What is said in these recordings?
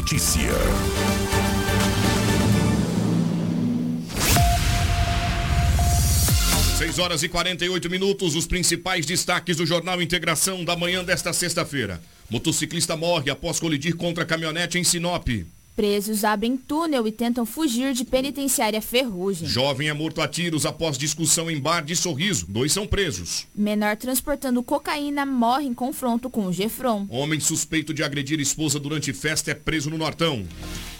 notícia. Seis horas e 48 minutos, os principais destaques do Jornal Integração da manhã desta sexta-feira. Motociclista morre após colidir contra caminhonete em Sinop. Presos abrem túnel e tentam fugir de penitenciária Ferrugem. Jovem é morto a tiros após discussão em bar de Sorriso. Dois são presos. Menor transportando cocaína morre em confronto com o Gefron. Homem suspeito de agredir esposa durante festa é preso no Nortão.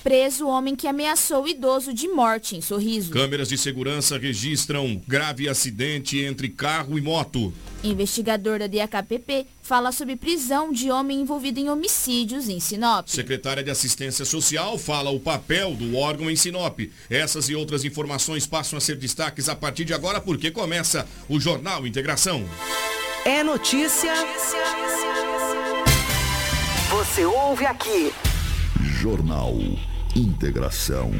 Preso homem que ameaçou idoso de morte em Sorriso. Câmeras de segurança registram grave acidente entre carro e moto. Investigador da DHPP fala sobre prisão de homem envolvido em homicídios em Sinop. Secretária de Assistência Social fala o papel do órgão em Sinop. Essas e outras informações passam a ser destaques a partir de agora porque começa o Jornal Integração. É notícia. Você ouve aqui. Jornal Integração.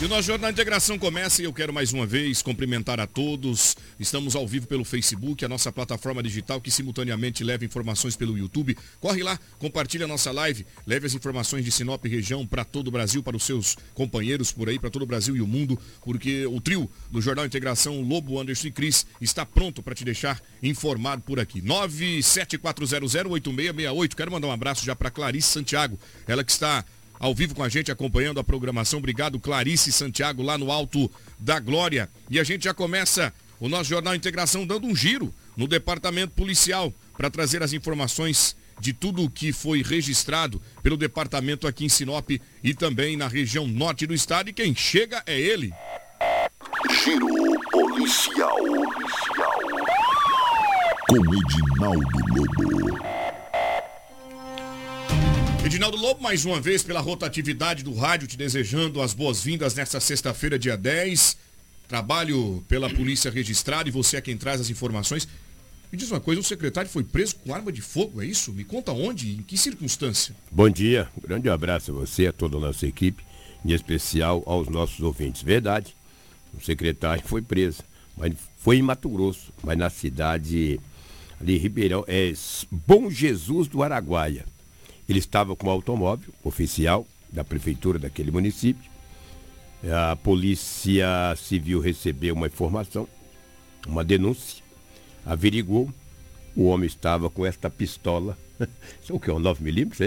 E o nosso Jornal Integração começa e eu quero mais uma vez cumprimentar a todos. Estamos ao vivo pelo Facebook, a nossa plataforma digital que simultaneamente leva informações pelo YouTube. Corre lá, compartilhe a nossa live, leve as informações de Sinop região para todo o Brasil, para os seus companheiros por aí, para todo o Brasil e o mundo, porque o trio do Jornal Integração, Lobo, Anderson e Cris, está pronto para te deixar informado por aqui. 974008668. Quero mandar um abraço já para Clarice Santiago, ela que está ao vivo com a gente, acompanhando a programação. Obrigado, Clarice Santiago, lá no Alto da Glória. E a gente já começa o nosso Jornal Integração dando um giro no departamento policial para trazer as informações de tudo o que foi registrado pelo departamento aqui em Sinop e também na região norte do estado. E quem chega é ele. Giro policial. policial. Com Edinaldo Lobo. Edinaldo Lobo, mais uma vez, pela rotatividade do rádio, te desejando as boas-vindas nesta sexta-feira, dia 10. Trabalho pela polícia registrada e você é quem traz as informações. Me diz uma coisa, o secretário foi preso com arma de fogo, é isso? Me conta onde, em que circunstância? Bom dia, um grande abraço a você, a toda a nossa equipe, em especial aos nossos ouvintes. Verdade, o secretário foi preso, mas foi em Mato Grosso, mas na cidade ali, Ribeirão, é Bom Jesus do Araguaia. Ele estava com um automóvel oficial da prefeitura daquele município. A polícia civil recebeu uma informação, uma denúncia, averigou. O homem estava com esta pistola. Isso é o que? Um 9 milímetros?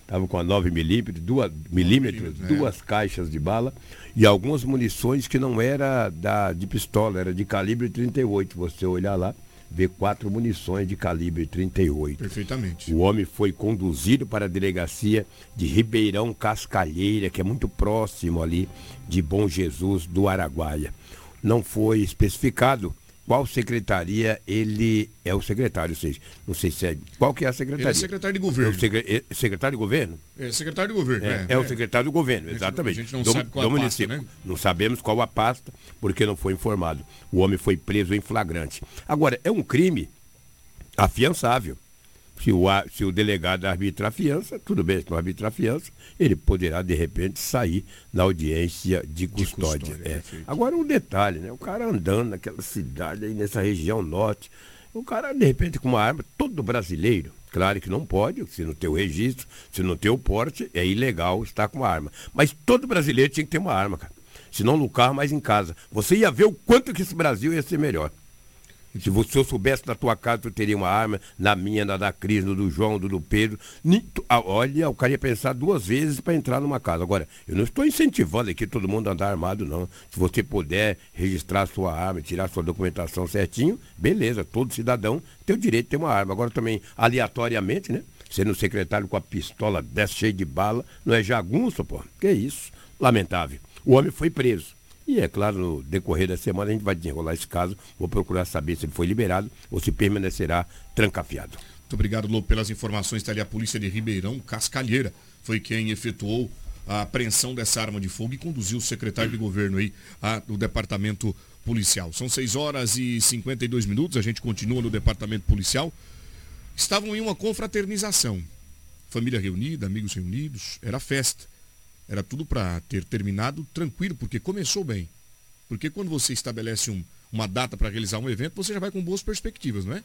Estava com a 9 milímetros, duas, milímetros, é. duas caixas de bala e algumas munições que não era da, de pistola, era de calibre 38. Você olhar lá, vê quatro munições de calibre 38. Perfeitamente. O homem foi conduzido para a delegacia de Ribeirão Cascalheira, que é muito próximo ali de Bom Jesus do Araguaia. Não foi especificado qual secretaria ele é o secretário, seja, não sei se é. Qual que é a secretaria? Ele é secretário de governo. É secre, é secretário de governo? É secretário de governo, é. É, é o secretário do governo, exatamente. A gente não do, sabe qual a pasta, né? Não sabemos qual a pasta, porque não foi informado. O homem foi preso em flagrante. Agora, é um crime afiançável. Se o, se o delegado arbitra a fiança, tudo bem, se não arbitra a fiança, ele poderá, de repente, sair na audiência de custódia. De custódia é. Agora, um detalhe, né? O cara andando naquela cidade aí, nessa região norte, o cara, de repente, com uma arma, todo brasileiro, claro que não pode, se não tem o registro, se não tem o porte, é ilegal estar com uma arma. Mas todo brasileiro tinha que ter uma arma, cara. Se não no carro, mas em casa. Você ia ver o quanto que esse Brasil ia ser melhor. Se, você, eu soubesse na tua casa, tu teria uma arma, na minha, na da Cris, no do João, no do Pedro. Olha, o cara ia pensar duas vezes para entrar numa casa. Agora, eu não estou incentivando aqui todo mundo a andar armado, não. Se você puder registrar sua arma, tirar sua documentação certinho, beleza, todo cidadão tem o direito de ter uma arma. Agora também, aleatoriamente, né? Sendo secretário com a pistola dessa cheia de bala, não é jagunço, pô. Que isso? Lamentável. O homem foi preso. E é claro, no decorrer da semana a gente vai desenrolar esse caso. Vou procurar saber se ele foi liberado ou se permanecerá trancafiado. Muito obrigado, Lô, pelas informações. Está ali a polícia de Ribeirão, Cascalheira, foi quem efetuou a apreensão dessa arma de fogo e conduziu o secretário de governo aí a, do departamento policial. São 6 horas e 52 minutos, a gente continua no departamento policial. Estavam em uma confraternização. Família reunida, amigos reunidos, era festa. Era tudo para ter terminado tranquilo, porque começou bem. Porque quando você estabelece um, uma data para realizar um evento, você já vai com boas perspectivas, não é?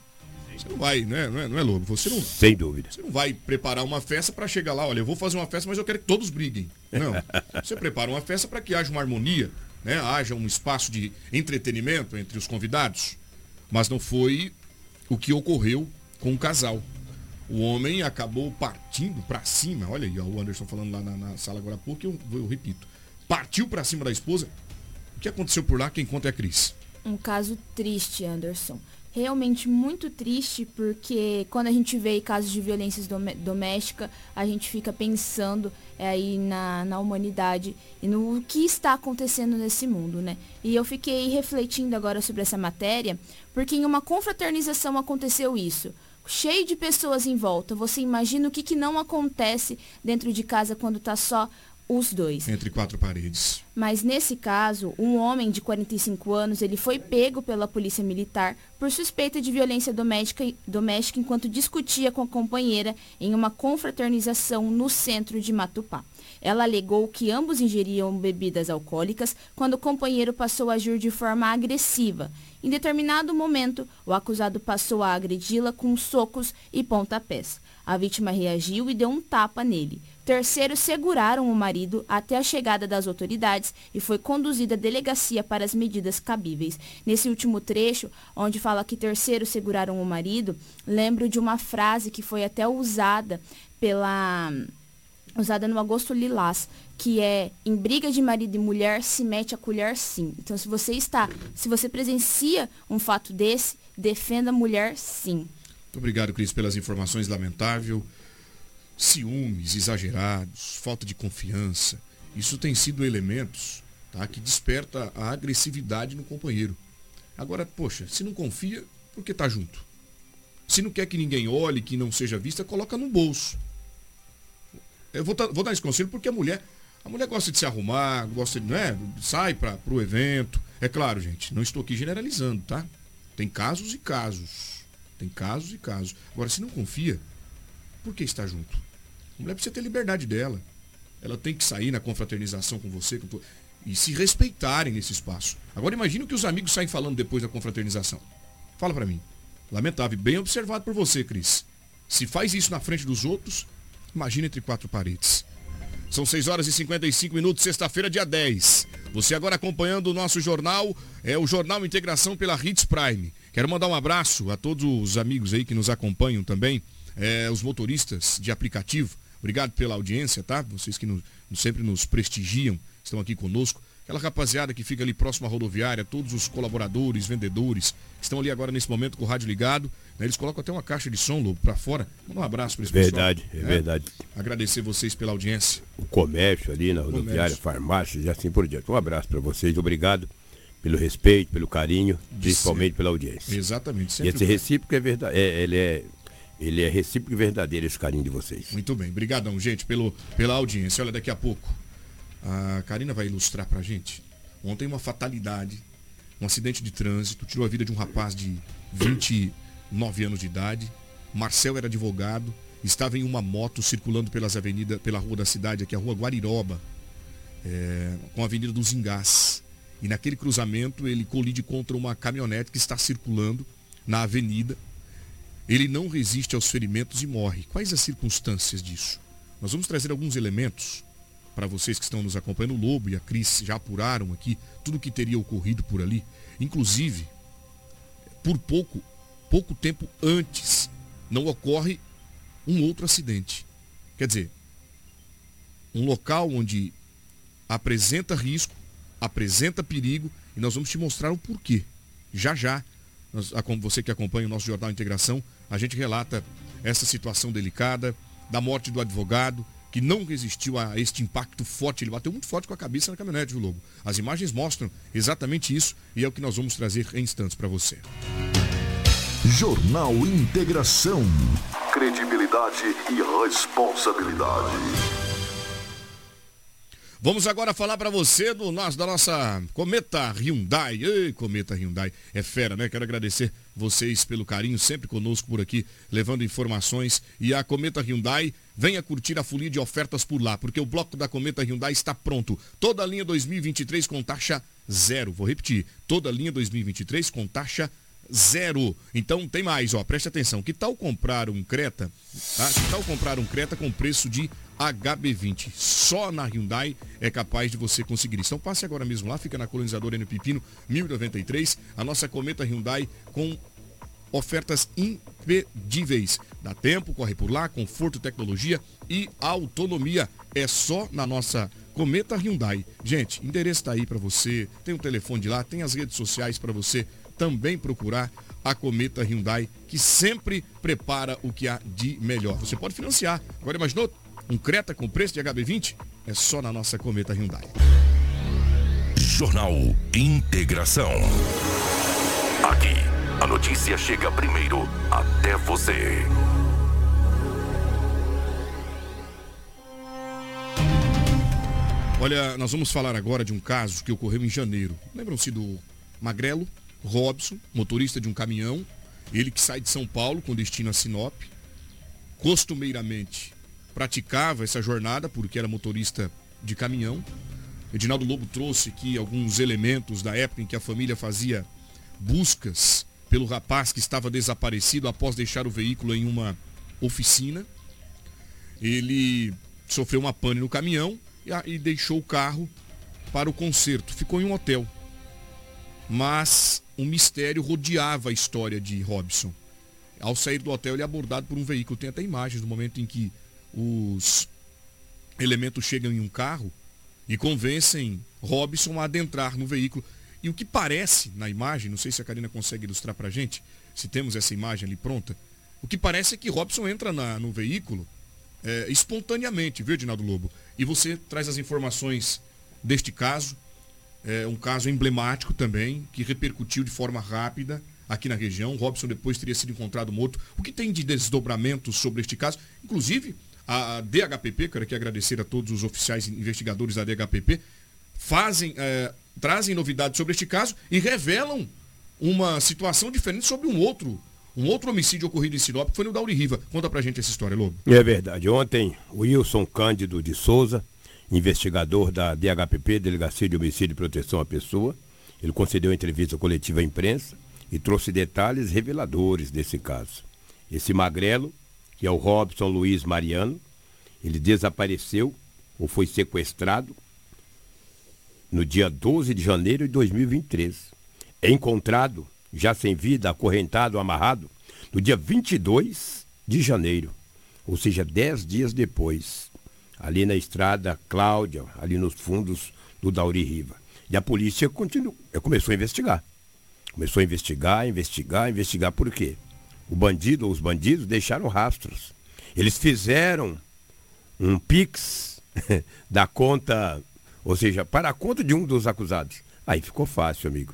Você não vai, né? Não é, não é lobo. Você não, Sem dúvida. você não vai preparar uma festa para chegar lá, olha, eu vou fazer uma festa, mas eu quero que todos briguem. Não. Você prepara uma festa para que haja uma harmonia, né? Haja um espaço de entretenimento entre os convidados. Mas não foi o que ocorreu com o casal. O homem acabou partindo para cima. Olha aí, ó, o Anderson falando lá na, na sala agora há pouco, eu, eu repito. Partiu para cima da esposa. O que aconteceu por lá? Quem conta é a Cris. Um caso triste, Anderson. Realmente muito triste, porque quando a gente vê casos de violência doméstica, a gente fica pensando é, aí na, na humanidade e no que está acontecendo nesse mundo, né? E eu fiquei refletindo agora sobre essa matéria, porque em uma confraternização aconteceu isso. Cheio de pessoas em volta. Você imagina o que, que não acontece dentro de casa quando tá só os dois. Entre quatro paredes. Mas nesse caso, um homem de 45 anos, ele foi pego pela polícia militar por suspeita de violência doméstica, doméstica enquanto discutia com a companheira em uma confraternização no centro de Matupá. Ela alegou que ambos ingeriam bebidas alcoólicas quando o companheiro passou a agir de forma agressiva. Em determinado momento, o acusado passou a agredi-la com socos e pontapés. A vítima reagiu e deu um tapa nele. Terceiros seguraram o marido até a chegada das autoridades e foi conduzida à delegacia para as medidas cabíveis. Nesse último trecho, onde fala que terceiros seguraram o marido, lembro de uma frase que foi até usada pela usada no Agosto Lilás, que é em briga de marido e mulher se mete a colher sim. Então se você está, se você presencia um fato desse, defenda a mulher sim. Muito obrigado, Cris, pelas informações. Lamentável. Ciúmes exagerados, falta de confiança. Isso tem sido elementos tá, que desperta a agressividade no companheiro. Agora, poxa, se não confia, por que tá junto? Se não quer que ninguém olhe, que não seja vista, coloca no bolso. Eu vou, tá- vou dar esse conselho porque a mulher, a mulher gosta de se arrumar, gosta de, né, sai para o evento. É claro, gente, não estou aqui generalizando, tá? Tem casos e casos. Tem casos e casos. Agora, se não confia, por que está junto? A mulher precisa ter liberdade dela. Ela tem que sair na confraternização com você com e se respeitarem nesse espaço. Agora imagine o que os amigos saem falando depois da confraternização. Fala pra mim. Lamentável, bem observado por você, Cris. Se faz isso na frente dos outros, imagine entre quatro paredes. São 6 horas e 55 minutos, sexta-feira, dia 10. Você agora acompanhando o nosso jornal, é o Jornal Integração pela Hits Prime. Quero mandar um abraço a todos os amigos aí que nos acompanham também, é, os motoristas de aplicativo. Obrigado pela audiência, tá? Vocês que sempre nos prestigiam, estão aqui conosco. Aquela rapaziada que fica ali próximo à rodoviária, todos os colaboradores, vendedores, que estão ali agora nesse momento com o rádio ligado. né? Eles colocam até uma caixa de som, Lobo, pra fora. Manda um abraço para esse Verdade, pessoal. é né? verdade. Agradecer vocês pela audiência. O comércio ali na rodoviária, Comércio. farmácias e assim por diante. Um abraço para vocês, obrigado pelo respeito, pelo carinho, principalmente pela audiência. Exatamente. E esse recíproco é verdade, ele é ele é recíproco e verdadeiro esse carinho de vocês. Muito bem. Obrigadão, gente, pelo, pela audiência. Olha, daqui a pouco a Karina vai ilustrar pra gente. Ontem uma fatalidade, um acidente de trânsito, tirou a vida de um rapaz de 29 anos de idade. Marcel era advogado, estava em uma moto circulando pelas avenidas, pela rua da cidade, aqui a rua Guariroba, é, com a Avenida dos Engás. E naquele cruzamento ele colide contra uma caminhonete que está circulando na avenida. Ele não resiste aos ferimentos e morre. Quais as circunstâncias disso? Nós vamos trazer alguns elementos para vocês que estão nos acompanhando. O Lobo e a Cris já apuraram aqui tudo o que teria ocorrido por ali. Inclusive, por pouco, pouco tempo antes, não ocorre um outro acidente. Quer dizer, um local onde apresenta risco, apresenta perigo e nós vamos te mostrar o porquê. Já já, você que acompanha o nosso Jornal Integração, a gente relata essa situação delicada da morte do advogado que não resistiu a este impacto forte. Ele bateu muito forte com a cabeça na caminhonete, viu, Lobo? As imagens mostram exatamente isso e é o que nós vamos trazer em instantes para você. Jornal Integração. Credibilidade e responsabilidade. Vamos agora falar para você do nosso, da nossa Cometa Hyundai. Ei, Cometa Hyundai. É fera, né? Quero agradecer vocês pelo carinho, sempre conosco por aqui, levando informações. E a Cometa Hyundai, venha curtir a folia de ofertas por lá, porque o bloco da Cometa Hyundai está pronto. Toda a linha 2023 com taxa zero. Vou repetir. Toda a linha 2023 com taxa zero. Então tem mais, ó, preste atenção. Que tal comprar um Creta? Tá? Que tal comprar um Creta com preço de HB20? Só na Hyundai é capaz de você conseguir. Então passe agora mesmo lá, fica na colonizadora N Pipino 1093, a nossa Cometa Hyundai com ofertas impedíveis. Dá tempo, corre por lá, conforto, tecnologia e autonomia. É só na nossa Cometa Hyundai. Gente, endereço está aí para você, tem o um telefone de lá, tem as redes sociais para você também procurar a Cometa Hyundai, que sempre prepara o que há de melhor. Você pode financiar. Agora imaginou um Creta com preço de HB20? É só na nossa Cometa Hyundai. Jornal Integração. Aqui, a notícia chega primeiro até você. Olha, nós vamos falar agora de um caso que ocorreu em janeiro. Lembram-se do Magrelo, Robson, motorista de um caminhão, ele que sai de São Paulo com destino a Sinop, costumeiramente praticava essa jornada porque era motorista de caminhão. Edinaldo Lobo trouxe aqui alguns elementos da época em que a família fazia buscas pelo rapaz que estava desaparecido após deixar o veículo em uma oficina. Ele sofreu uma pane no caminhão e deixou o carro para o conserto. Ficou em um hotel. Mas um mistério rodeava a história de Robson. Ao sair do hotel, ele é abordado por um veículo. Tem até imagens do momento em que os elementos chegam em um carro e convencem Robson a adentrar no veículo. E o que parece na imagem, não sei se a Karina consegue ilustrar para a gente, se temos essa imagem ali pronta, o que parece é que Robson entra na, no veículo é, espontaneamente, viu, Edinaldo Lobo? E você traz as informações deste caso, é um caso emblemático também, que repercutiu de forma rápida aqui na região. Robson depois teria sido encontrado morto. O que tem de desdobramentos sobre este caso? Inclusive, a DHPP, quero aqui agradecer a todos os oficiais investigadores da DHPP, fazem, é, trazem novidades sobre este caso e revelam uma situação diferente sobre um outro um outro homicídio ocorrido em Sinop, que foi no Dauri Riva. Conta pra gente essa história, Lobo. É verdade. Ontem, Wilson Cândido de Souza, investigador da DHPP, Delegacia de Homicídio e Proteção à Pessoa. Ele concedeu entrevista coletiva à imprensa e trouxe detalhes reveladores desse caso. Esse magrelo, que é o Robson Luiz Mariano, ele desapareceu ou foi sequestrado no dia 12 de janeiro de 2023. É encontrado, já sem vida, acorrentado, amarrado, no dia 22 de janeiro, ou seja, dez dias depois ali na estrada Cláudia, ali nos fundos do Dauri Riva. E a polícia continuou, começou a investigar. Começou a investigar, investigar, investigar. Por quê? O bandido ou os bandidos deixaram rastros. Eles fizeram um pix da conta, ou seja, para a conta de um dos acusados. Aí ficou fácil, amigo.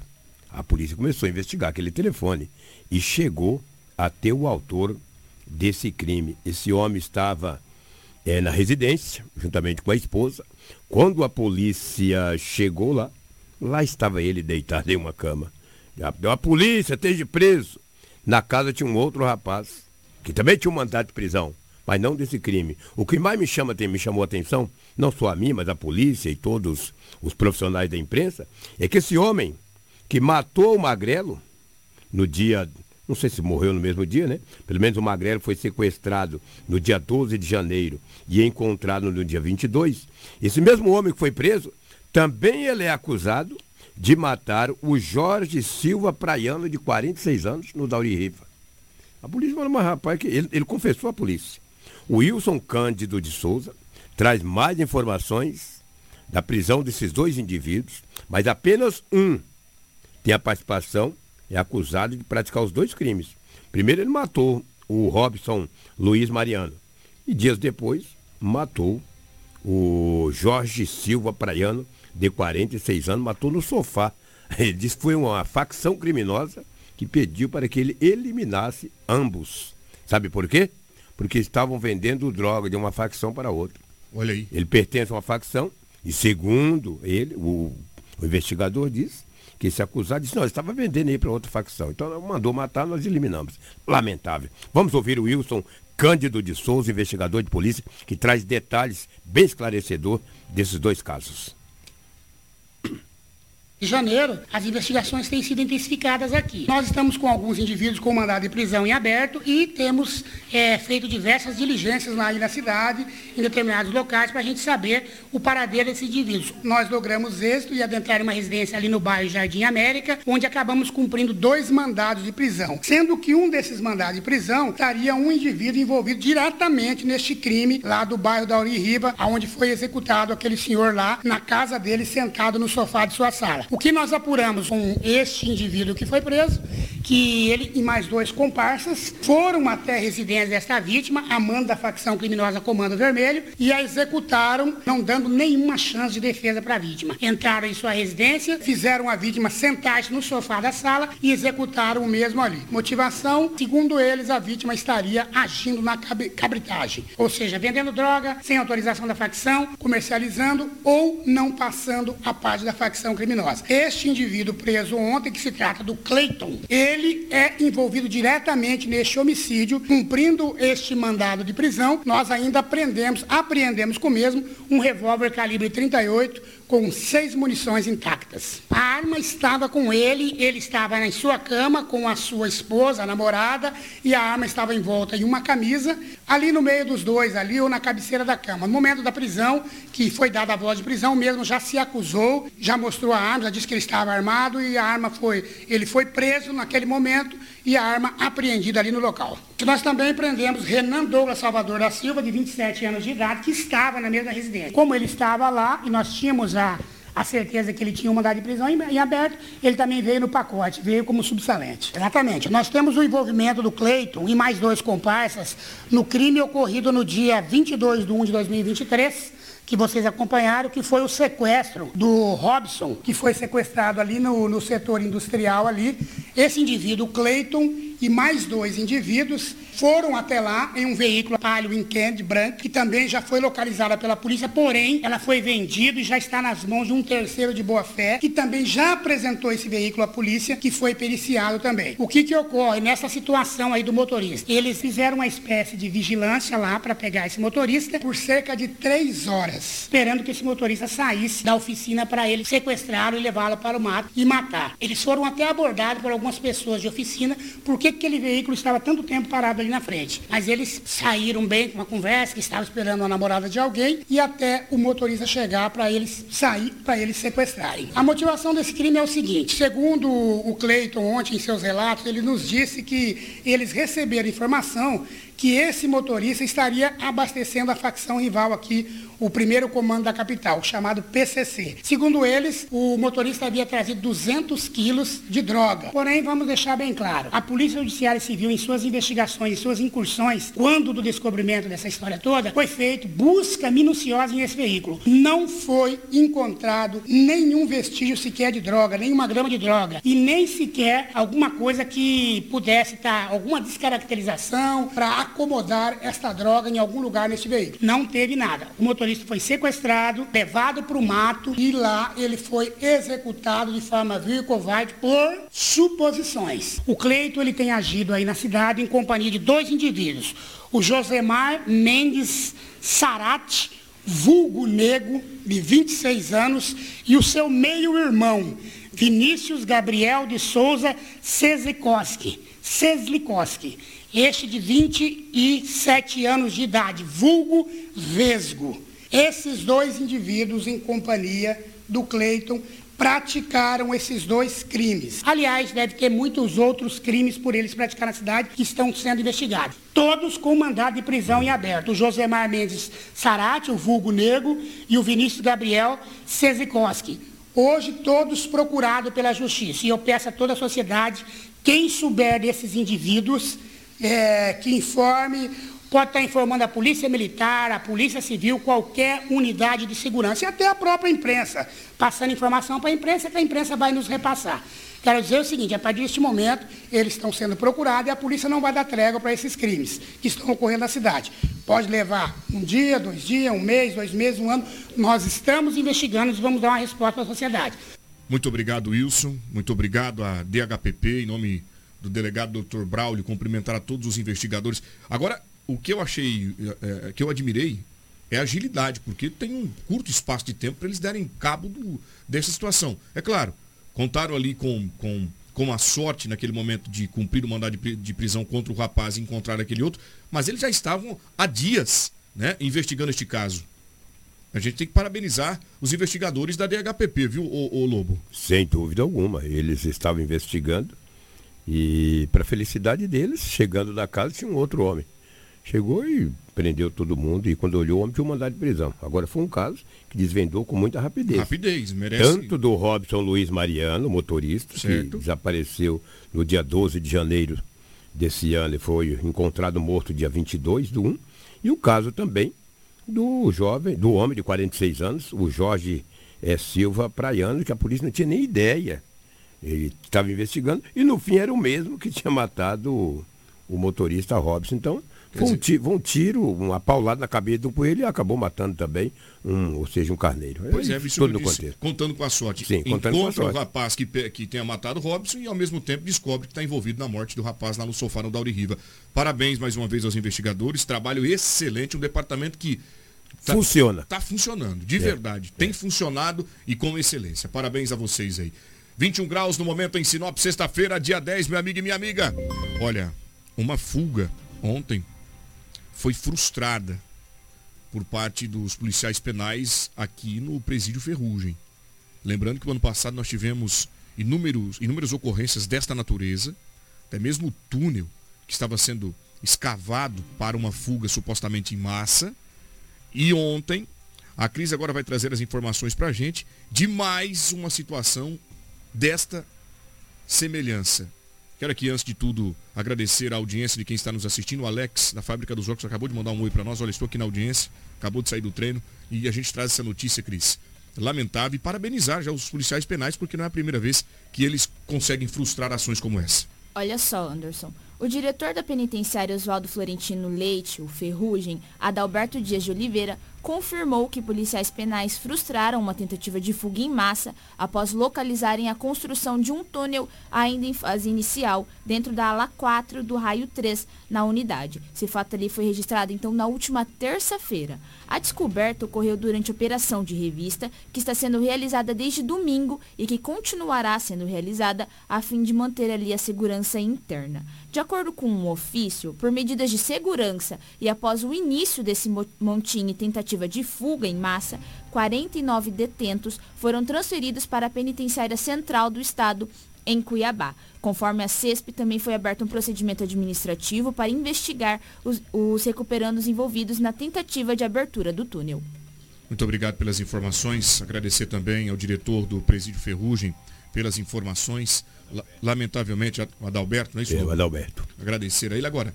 A polícia começou a investigar aquele telefone e chegou até o autor desse crime. Esse homem estava é, na residência, juntamente com a esposa. Quando a polícia chegou lá, lá estava ele deitado em uma cama. Deu a polícia, esteja preso. Na casa tinha um outro rapaz, que também tinha um mandato de prisão, mas não desse crime. O que mais me, chama, me chamou a atenção, não só a mim, mas a polícia e todos os profissionais da imprensa, é que esse homem que matou o Magrelo no dia não sei se morreu no mesmo dia, né? Pelo menos o Magrelo foi sequestrado no dia 12 de janeiro e encontrado no dia 22. Esse mesmo homem que foi preso, também ele é acusado de matar o Jorge Silva Praiano, de 46 anos, no Dauri Riva. A polícia falou, mas rapaz, que ele, ele confessou à polícia. O Wilson Cândido de Souza traz mais informações da prisão desses dois indivíduos, mas apenas um tem a participação é acusado de praticar os dois crimes. Primeiro, ele matou o Robson Luiz Mariano. E dias depois, matou o Jorge Silva Praiano, de 46 anos, matou no sofá. Ele disse que foi uma facção criminosa que pediu para que ele eliminasse ambos. Sabe por quê? Porque estavam vendendo droga de uma facção para outra. Olha aí. Ele pertence a uma facção e, segundo ele, o, o investigador disse, que esse acusado disse, não, ele estava vendendo aí para outra facção. Então mandou matar, nós eliminamos. Lamentável. Vamos ouvir o Wilson Cândido de Souza, investigador de polícia, que traz detalhes bem esclarecedor desses dois casos. De janeiro, as investigações têm sido intensificadas aqui. Nós estamos com alguns indivíduos com mandado de prisão em aberto e temos é, feito diversas diligências lá na cidade, em determinados locais, para a gente saber o paradeiro desses indivíduos. Nós logramos êxito e adentrar uma residência ali no bairro Jardim América, onde acabamos cumprindo dois mandados de prisão, sendo que um desses mandados de prisão estaria um indivíduo envolvido diretamente neste crime lá do bairro da Riba, onde foi executado aquele senhor lá na casa dele sentado no sofá de sua sala. O que nós apuramos com este indivíduo que foi preso, que ele e mais dois comparsas foram até a residência desta vítima, amando da facção criminosa Comando Vermelho, e a executaram, não dando nenhuma chance de defesa para a vítima. Entraram em sua residência, fizeram a vítima sentar-se no sofá da sala e executaram o mesmo ali. Motivação, segundo eles, a vítima estaria agindo na cabritagem, ou seja, vendendo droga sem autorização da facção, comercializando ou não passando a parte da facção criminosa. Este indivíduo preso ontem, que se trata do Clayton, ele é envolvido diretamente neste homicídio, cumprindo este mandado de prisão. Nós ainda prendemos, apreendemos com o mesmo um revólver calibre 38 com seis munições intactas. A arma estava com ele, ele estava em sua cama com a sua esposa, a namorada, e a arma estava envolta em uma camisa, ali no meio dos dois, ali ou na cabeceira da cama. No momento da prisão, que foi dada a voz de prisão, mesmo já se acusou, já mostrou a arma, já disse que ele estava armado e a arma foi, ele foi preso naquele momento e a arma apreendida ali no local. Nós também prendemos Renan Douglas Salvador da Silva, de 27 anos de idade, que estava na mesma residência. Como ele estava lá e nós tínhamos a certeza que ele tinha um mandado de prisão em, aberto, ele também veio no pacote, veio como subsalente. Exatamente. Nós temos o envolvimento do Cleiton e mais dois comparsas no crime ocorrido no dia 22 de 1 de 2023, que vocês acompanharam, que foi o sequestro do Robson, que foi sequestrado ali no, no setor industrial ali. Esse indivíduo, Cleiton, e mais dois indivíduos foram até lá em um veículo Palio Weekend branco, que também já foi localizada pela polícia, porém ela foi vendida e já está nas mãos de um terceiro de boa fé, que também já apresentou esse veículo à polícia, que foi periciado também. O que que ocorre nessa situação aí do motorista? Eles fizeram uma espécie de vigilância lá para pegar esse motorista por cerca de três horas, esperando que esse motorista saísse da oficina para ele sequestrá-lo e levá-lo para o mato e matar. Eles foram até abordados por algumas pessoas de oficina, porque aquele veículo estava tanto tempo parado ali na frente. Mas eles saíram bem com uma conversa, que estava esperando a namorada de alguém, e até o motorista chegar para eles sair, para eles sequestrarem. A motivação desse crime é o seguinte: segundo o Cleiton ontem em seus relatos, ele nos disse que eles receberam informação que esse motorista estaria abastecendo a facção rival aqui, o primeiro comando da capital, chamado PCC. Segundo eles, o motorista havia trazido 200 quilos de droga. Porém, vamos deixar bem claro, a Polícia Judiciária Civil, em suas investigações, em suas incursões, quando do descobrimento dessa história toda, foi feito busca minuciosa nesse veículo. Não foi encontrado nenhum vestígio sequer de droga, nenhuma grama de droga, e nem sequer alguma coisa que pudesse estar, alguma descaracterização para acomodar esta droga em algum lugar neste veículo. Não teve nada. O motorista foi sequestrado, levado para o mato e lá ele foi executado de forma vil e covarde por suposições. O Cleito ele tem agido aí na cidade em companhia de dois indivíduos. O Josemar Mendes Sarati, vulgo nego, de 26 anos, e o seu meio-irmão, Vinícius Gabriel de Souza Sezlikoski. Sezlikoski este de 27 anos de idade, vulgo Vesgo. Esses dois indivíduos, em companhia do Cleiton, praticaram esses dois crimes. Aliás, deve ter muitos outros crimes por eles praticar na cidade que estão sendo investigados. Todos com mandado de prisão em aberto. O Josemar Mendes Sarati, o vulgo negro, e o Vinícius Gabriel Sezikoski. Hoje, todos procurados pela justiça. E eu peço a toda a sociedade, quem souber desses indivíduos, é, que informe, pode estar informando a Polícia Militar, a Polícia Civil, qualquer unidade de segurança e até a própria imprensa, passando informação para a imprensa que a imprensa vai nos repassar. Quero dizer o seguinte, a partir deste momento, eles estão sendo procurados e a polícia não vai dar trégua para esses crimes que estão ocorrendo na cidade. Pode levar um dia, dois dias, um mês, dois meses, um ano. Nós estamos investigando e vamos dar uma resposta para a sociedade. Muito obrigado, Wilson. Muito obrigado à DHPP, em nome do delegado Dr. Braulio, cumprimentar a todos os investigadores. Agora, o que eu achei, é, que eu admirei, é a agilidade, porque tem um curto espaço de tempo para eles darem cabo do, dessa situação. É claro, contaram ali com, com, com a sorte naquele momento de cumprir o mandado de, de prisão contra o rapaz e encontrar aquele outro, mas eles já estavam há dias né, investigando este caso. A gente tem que parabenizar os investigadores da DHPP, viu, o Lobo? Sem dúvida alguma. Eles estavam investigando e, para felicidade deles, chegando da casa, tinha um outro homem. Chegou e prendeu todo mundo e quando olhou o homem tinha um mandado de prisão. Agora foi um caso que desvendou com muita rapidez. Rapidez, merece. Tanto do Robson Luiz Mariano, motorista, Certo. que desapareceu no dia 12 de janeiro desse ano e foi encontrado morto dia 22 do 1. E o caso também do jovem, do homem de 46 anos, o Jorge eh, Silva Praiano, que a polícia não tinha nem ideia. Ele estava investigando e no fim era o mesmo que tinha matado o, o motorista Robson. Então, foi um, dizer- ti- foi um tiro, uma paulada na cabeça um coelho e acabou matando também, um, ou seja, um carneiro. Pois é, isso tudo disse, contexto. contando com a sorte. Sim, contando com a Encontra o sorte. rapaz que, que tenha matado o Robson e ao mesmo tempo descobre que está envolvido na morte do rapaz lá no sofá no Dauri Riva. Parabéns mais uma vez aos investigadores, trabalho excelente, um departamento que tá- Funciona. Está funcionando, de É, verdade. Tem funcionado e com excelência. Parabéns a vocês aí. 21 graus no momento em Sinop, sexta-feira, dia 10, meu amigo e minha amiga. Olha, uma fuga ontem foi frustrada por parte dos policiais penais aqui no Presídio Ferrugem. Lembrando que no ano passado nós tivemos inúmeros, inúmeras ocorrências desta natureza, até mesmo o túnel que estava sendo escavado para uma fuga supostamente em massa. E ontem, a Cris agora vai trazer as informações para a gente de mais uma situação desta semelhança. Quero aqui, antes de tudo, agradecer a audiência de quem está nos assistindo. O Alex, da Fábrica dos Óculos, acabou de mandar um oi para nós. Olha, estou aqui na audiência, acabou de sair do treino e a gente traz essa notícia, Cris. Lamentável e parabenizar já os policiais penais, porque não é a primeira vez que eles conseguem frustrar ações como essa. Olha só, Anderson. O diretor da penitenciária Oswaldo Florentino Leite, o Ferrugem, Adalberto Dias de Oliveira, confirmou que policiais penais frustraram uma tentativa de fuga em massa após localizarem a construção de um túnel ainda em fase inicial dentro da ala 4 do raio 3 na unidade. Esse fato ali foi registrado então na última terça-feira. A descoberta ocorreu durante a operação de revista que está sendo realizada desde domingo e que continuará sendo realizada a fim de manter ali a segurança interna. De acordo com um ofício, por medidas de segurança e após o início desse mo- montinho e tentativa de fuga em massa, 49 detentos foram transferidos para a penitenciária central do estado em Cuiabá. Conforme a CESP, também foi aberto um procedimento administrativo para investigar os, os recuperandos envolvidos na tentativa de abertura do túnel. Muito obrigado pelas informações. Agradecer também ao diretor do Presídio Ferrugem pelas informações. La- Lamentavelmente, o Adalberto, não é isso? É, o Adalberto. Agradecer a ele. Agora,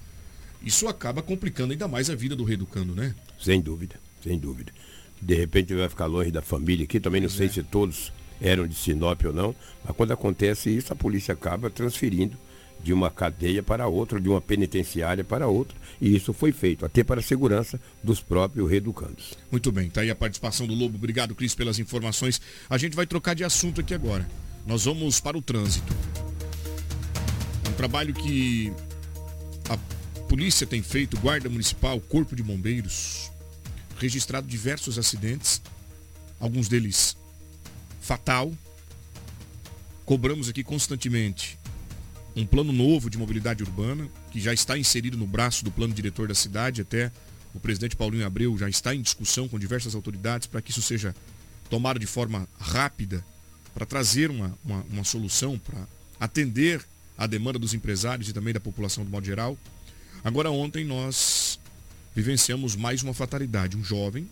isso acaba complicando ainda mais a vida do reeducando, né? Sem dúvida, sem dúvida. De repente ele vai ficar longe da família aqui, também não sei se todos eram de Sinop ou não, mas quando acontece isso, a polícia acaba transferindo de uma cadeia para outra, de uma penitenciária para outra, e isso foi feito, até para a segurança dos próprios reeducandos. Muito bem, tá aí a participação do Lobo. Obrigado, Cris, pelas informações. A gente vai trocar de assunto aqui agora. Nós vamos para o trânsito. Um trabalho que a polícia tem feito, Guarda Municipal, Corpo de Bombeiros, registrado diversos acidentes, alguns deles fatal. Cobramos aqui constantemente um plano novo de mobilidade urbana, que já está inserido no braço do plano diretor da cidade, até o presidente Paulinho Abreu já está em discussão com diversas autoridades para que isso seja tomado de forma rápida, para trazer uma, uma, uma solução, para atender a demanda dos empresários e também da população do modo geral. Agora ontem nós vivenciamos mais uma fatalidade. Um jovem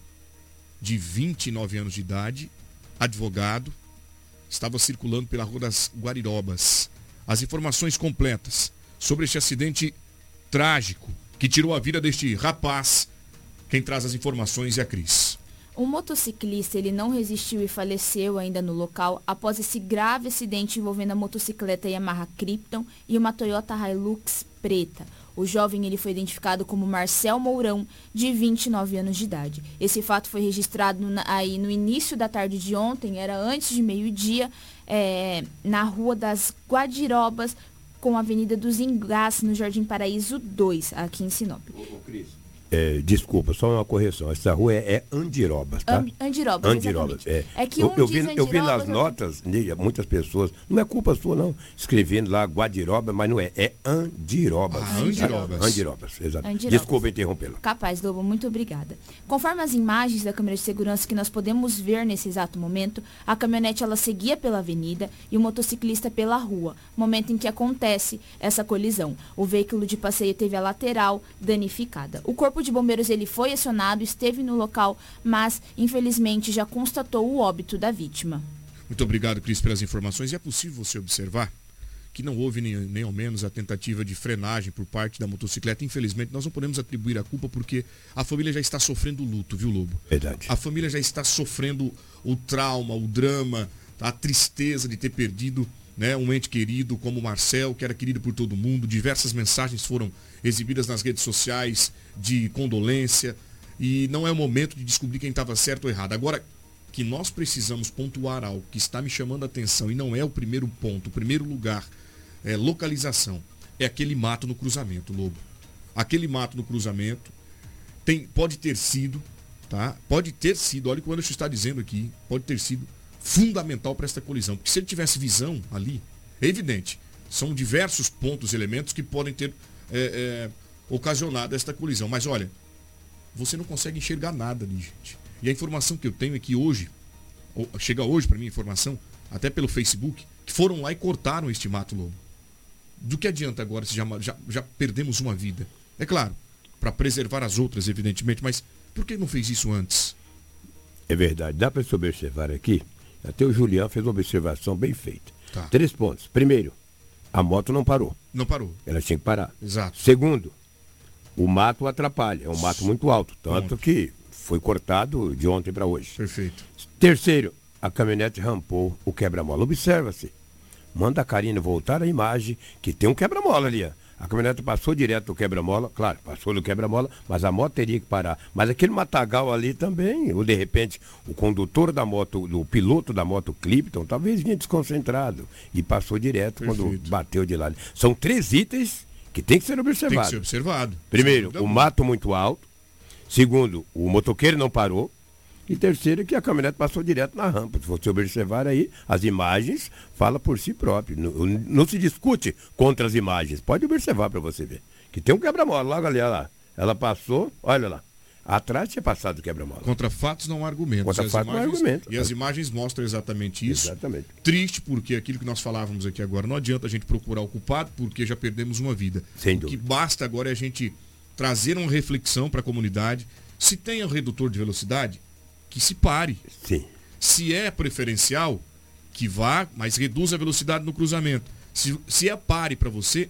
de 29 anos de idade, advogado, estava circulando pela Rua das Guarirobas. As informações completas sobre este acidente trágico que tirou a vida deste rapaz. Quem traz as informações é a Cris. Um motociclista ele não resistiu e faleceu ainda no local após esse grave acidente envolvendo a motocicleta Yamaha Krypton e uma Toyota Hilux preta. O jovem ele foi identificado como Marcel Mourão, de 29 anos de idade. Esse fato foi registrado na- aí no início da tarde de ontem, era antes de meio-dia, é, na Rua das Guadirobas, com a Avenida dos Engás, no Jardim Paraíso 2, aqui em Sinop. Ô, Cris, É, desculpa, só uma correção. Essa rua é, é Andirobas, tá? Andirobas, Andirobas, é. É que eu, um eu vi, diz eu vi nas notas, né, muitas pessoas, não é culpa sua não, escrevendo lá Guadirobas, mas não é, é Andirobas. Ah, tá? Andirobas. Andirobas, exato. Andirobas. Desculpa interrompê-lo. Capaz, Lobo, muito obrigada. Conforme as imagens da câmera de segurança que nós podemos ver nesse exato momento, a caminhonete ela seguia pela avenida e o motociclista pela rua, momento em que acontece essa colisão. O veículo de passeio teve a lateral danificada. O corpo de bombeiros ele foi acionado, esteve no local, mas infelizmente já constatou o óbito da vítima. Muito obrigado, Cris, pelas informações. E é possível você observar que não houve nem, nem ao menos a tentativa de frenagem por parte da motocicleta. Infelizmente, nós não podemos atribuir a culpa porque a família já está sofrendo luto, viu, Lobo? Verdade. A família já está sofrendo o trauma, o drama, a tristeza de ter perdido né, um ente querido como Marcel, que era querido por todo mundo. Diversas mensagens foram exibidas nas redes sociais de condolência. E não é o momento de descobrir quem estava certo ou errado. Agora, que nós precisamos pontuar algo que está me chamando a atenção e não é o primeiro ponto, o primeiro lugar, é localização. É aquele mato no cruzamento, Lobo. Aquele mato no cruzamento tem, pode ter sido, tá? Pode ter sido, olha o que o Anderson está dizendo aqui, pode ter sido fundamental para esta colisão. Porque se ele tivesse visão ali, é evidente, são diversos pontos, elementos que podem ter é, é, ocasionado esta colisão. Mas olha, você não consegue enxergar nada ali, gente. E a informação que eu tenho é que hoje, chega hoje para mim a informação, até pelo Facebook, que foram lá e cortaram este mato lobo. Do que adianta agora se já, já, já perdemos uma vida? É claro, para preservar as outras, evidentemente, mas por que não fez isso antes? É verdade. Dá para se observar aqui, até o Julião fez uma observação bem feita. Tá. Três pontos. Primeiro, a moto não parou. Não parou. Ela tinha que parar. Exato. Segundo, o mato atrapalha. É um mato muito alto. Tanto que foi cortado de ontem para hoje. Perfeito. Terceiro, a caminhonete rampou o quebra-mola. Observa-se. Manda a Karina voltar a imagem que tem um quebra-mola ali. A caminhonete passou direto do quebra-mola, claro, passou do quebra-mola, mas a moto teria que parar. Mas aquele matagal ali também, ou de repente, o condutor da moto, o piloto da moto Clipton, talvez vinha desconcentrado e passou direto quando Perfeito. bateu de lado. São três itens que tem que ser Tem que ser observado. Primeiro, o mato muito alto. Segundo, o motoqueiro não parou. E terceiro, que a caminhonete passou direto na rampa. Se você observar aí, as imagens fala por si próprio. Não, não se discute contra as imagens. Pode observar para você ver. Que tem um quebra-mola logo ali, olha lá. Ela passou, olha lá. Atrás tinha passado o quebra-mola. Contra fatos não há argumentos. Contra fatos não há imagens- argumento. E as imagens mostram exatamente isso. Exatamente. Triste porque aquilo que nós falávamos aqui agora, não adianta a gente procurar o culpado porque já perdemos uma vida. Sem O que dúvida. basta agora é a gente trazer uma reflexão para a comunidade. Se tem um redutor de velocidade, que se pare. Sim. Se é preferencial, que vá, mas reduza a velocidade no cruzamento. Se, se é pare para você,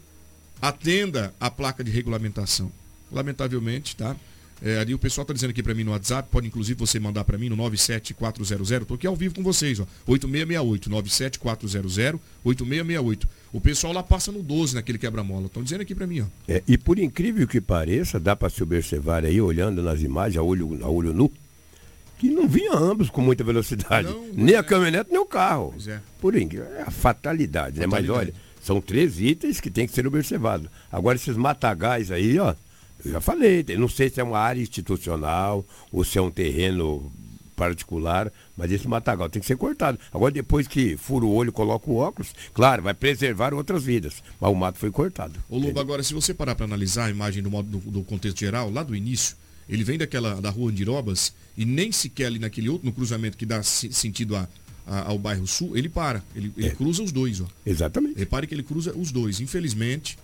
atenda a placa de regulamentação. Lamentavelmente, tá? É, ali o pessoal está dizendo aqui para mim no WhatsApp, pode inclusive você mandar para mim no 97400, estou aqui ao vivo com vocês, ó, 8668, 97400, 8668. O pessoal lá passa no 12 naquele quebra-mola, estão dizendo aqui para mim, ó. É, e por incrível que pareça, dá para se observar aí, olhando nas imagens, a olho, a olho nu, que não vinha ambos com muita velocidade. Não, nem é. a caminhonete, nem o carro. É. Por é a fatalidade, né? Mas Fatalidade. olha, são três itens que tem que ser observados. Agora, esses matagais aí, ó, eu já falei, não sei se é uma área institucional ou se é um terreno particular, mas esse matagal tem que ser cortado. Agora, depois que fura o olho, coloca o óculos, claro, vai preservar outras vidas. Mas o mato foi cortado. Ô Lobo, agora se você parar para analisar a imagem do, modo, do, do contexto geral, lá do início, ele vem daquela da rua Andirobas e nem sequer ali naquele outro, no cruzamento que dá se- sentido a- a- ao bairro sul, ele para. Ele, ele É. cruza os dois, ó. Exatamente. Repare que ele cruza os dois. Infelizmente,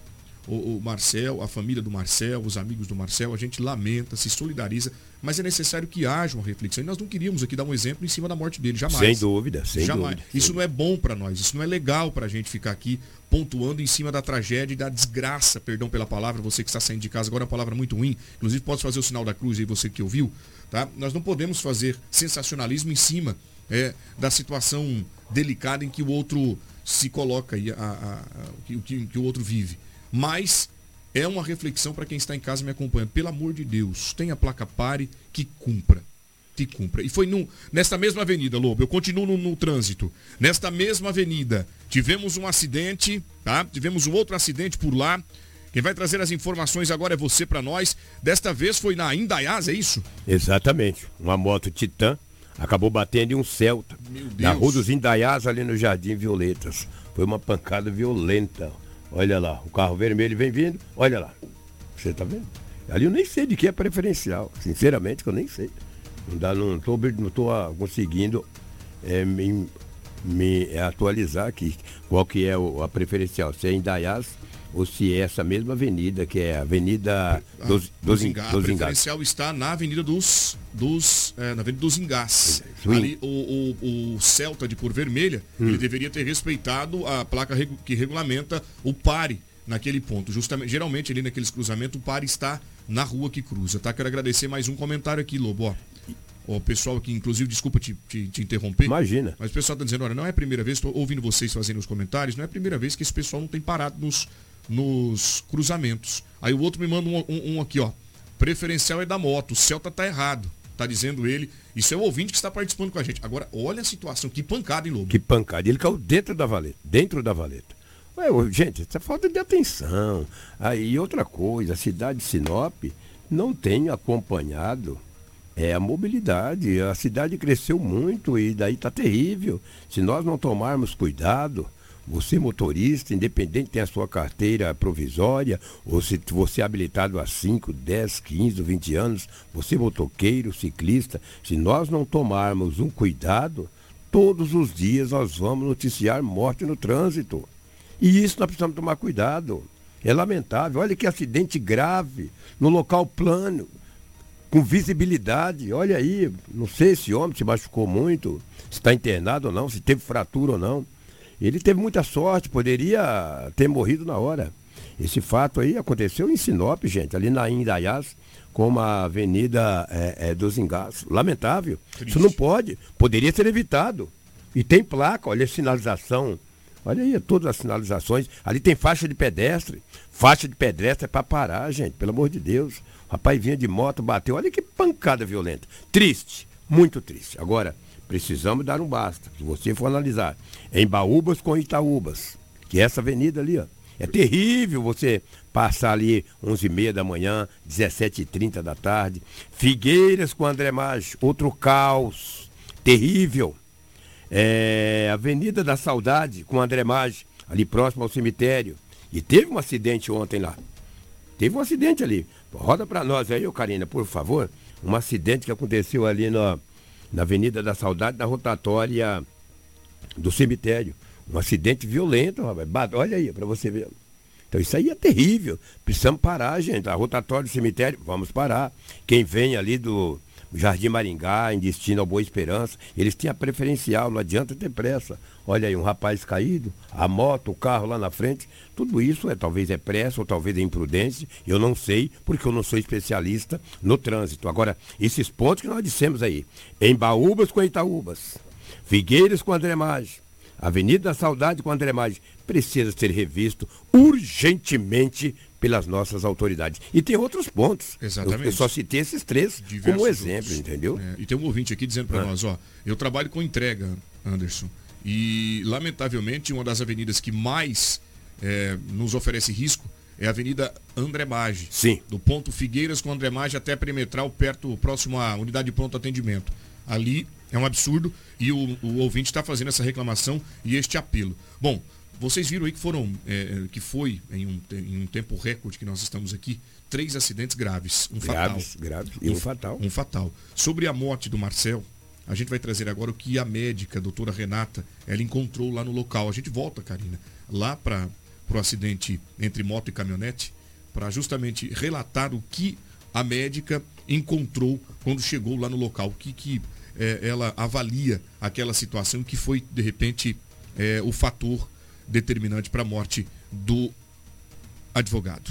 o, o Marcel, a família do Marcel, os amigos do Marcel, a gente lamenta, se solidariza, mas é necessário que haja uma reflexão. E nós não queríamos aqui dar um exemplo em cima da morte dele, jamais. Sem dúvida, sem Jamais. dúvida. Isso não é bom para nós, isso não é legal para a gente ficar aqui pontuando em cima da tragédia e da desgraça, perdão pela palavra, você que está saindo de casa agora é uma palavra muito ruim, inclusive pode fazer o sinal da cruz aí, você que ouviu, tá? Nós não podemos fazer sensacionalismo em cima é, da situação delicada em que o outro se coloca e a, a- a- o que, que o outro vive. Mas é uma reflexão para quem está em casa me acompanhando. Pelo amor de Deus, tenha placa pare que cumpra. Que cumpra. E foi num, nesta mesma avenida, Lobo, eu continuo no, no trânsito. Nesta mesma avenida, tivemos um acidente, tá? Tivemos um outro acidente por lá. Quem vai trazer as informações agora é você para nós. Desta vez foi na Indaiás, é isso? Exatamente. Uma moto Titan acabou batendo em um Celta. Meu Na Deus. rua dos Indaiás, ali no Jardim Violetas. Foi uma pancada violenta. Olha lá, o carro vermelho vem vindo. Olha lá. Você tá vendo? Ali eu nem sei de que é preferencial. Sinceramente, que eu nem sei. Não, dá, não, não tô ah, conseguindo é, me, me atualizar aqui. Qual que é a preferencial? Se é Indaiás ou se é essa mesma avenida, que é a Avenida dos, dos, Enga- Enga- a dos Engados. preferencial está na Avenida dos, dos, é, na Avenida dos Engás. Sim. Ali o, o, o Celta de cor vermelha, Hum. ele deveria ter respeitado a placa que regulamenta o pare naquele ponto. Justamente, geralmente ali naqueles cruzamentos, o pare está na rua que cruza, tá? Quero agradecer mais um comentário aqui, Lobo. Ó, o pessoal aqui, inclusive, desculpa te, te, te interromper. Imagina. Mas o pessoal está dizendo, olha, não é a primeira vez, estou ouvindo vocês fazendo os comentários, não é a primeira vez que esse pessoal não tem parado nos, nos cruzamentos. Aí o outro me manda um, um- um aqui, ó. Preferencial é da moto, o Celta tá errado. Tá dizendo ele. Isso é o ouvinte que está participando com a gente. Agora, olha a situação, que pancada, hein, Lobo? Que pancada. Ele caiu dentro da valeta. Dentro da valeta. Ué, gente, isso é falta de atenção. Aí outra coisa, a cidade de Sinop não tem acompanhado é, a mobilidade. A cidade cresceu muito e daí está terrível. Se nós não tomarmos cuidado, você motorista, independente tem a sua carteira provisória, ou se você é habilitado há 5, 10, 15, 20 anos, você motoqueiro, ciclista, se nós não tomarmos um cuidado, todos os dias nós vamos noticiar morte no trânsito. E isso nós precisamos tomar cuidado. É lamentável. Olha que acidente grave no local plano, com visibilidade. Olha aí, não sei se o homem se machucou muito, se está internado ou não, se teve fratura ou não. Ele teve muita sorte, poderia ter morrido na hora. Esse fato aí aconteceu em Sinop, gente, ali na Indaiás, com a Avenida é, é, dos Engás. Lamentável. Triste. Isso não pode. Poderia ser evitado. E tem placa, olha a sinalização. Olha aí, todas as sinalizações. Ali tem faixa de pedestre. Faixa de pedestre é para parar, gente, pelo amor de Deus. O rapaz vinha de moto, bateu. Olha que pancada violenta. Triste, muito triste. Agora, precisamos dar um basta. Se você for analisar, em Baúbas com Itaúbas, que é essa avenida ali, ó. É terrível você passar ali 11h30 da manhã, 17h30 da tarde. Figueiras com André Maggi, outro caos. Terrível. É, Avenida da Saudade com André Maggi, ali próximo ao cemitério. E teve um acidente ontem lá. Teve um acidente ali. Roda para nós aí, ô Karina, por favor. Um acidente que aconteceu ali na, na Avenida da Saudade, na rotatória do cemitério. Um acidente violento, rapaz. Olha aí, para você ver. Então isso aí é terrível. Precisamos parar, gente. A rotatória do cemitério, vamos parar. Quem vem ali do Jardim Maringá, em destino ao Boa Esperança, eles a preferencial, não adianta ter pressa. Olha aí, um rapaz caído, a moto, o carro lá na frente, tudo isso é talvez é pressa ou talvez é imprudência, eu não sei, porque eu não sou especialista no trânsito. Agora, esses pontos que nós dissemos aí, em Baúbas com Itaúbas, Figueiras com André Maggi, Avenida da Saudade com André Maggi, precisa ser revisto urgentemente pelas nossas autoridades. E tem outros pontos. Exatamente. Eu, eu só citei esses três Diversos como exemplo, outros. entendeu? É, e tem um ouvinte aqui dizendo para Ah. nós, ó, eu trabalho com entrega, Anderson. E, lamentavelmente, uma das avenidas que mais é, nos oferece risco é a Avenida André Maggi. Sim. Do ponto Figueiras com André Maggi até Perimetral, perto, próximo à unidade de pronto atendimento. Ali é um absurdo e o, o ouvinte está fazendo essa reclamação e este apelo. Bom, vocês viram aí que foram, é, que foi em um, em um tempo recorde que nós estamos aqui, três acidentes graves, um Graves, fatal. graves. E um fatal. Um fatal. Sobre a morte do Marcel, a gente vai trazer agora o que a médica, a doutora Renata, ela encontrou lá no local. A gente volta, Karina, lá para o acidente entre moto e caminhonete, para justamente relatar o que a médica encontrou quando chegou lá no local. O que, que eh, ela avalia aquela situação que foi, de repente, eh, o fator determinante para a morte do advogado.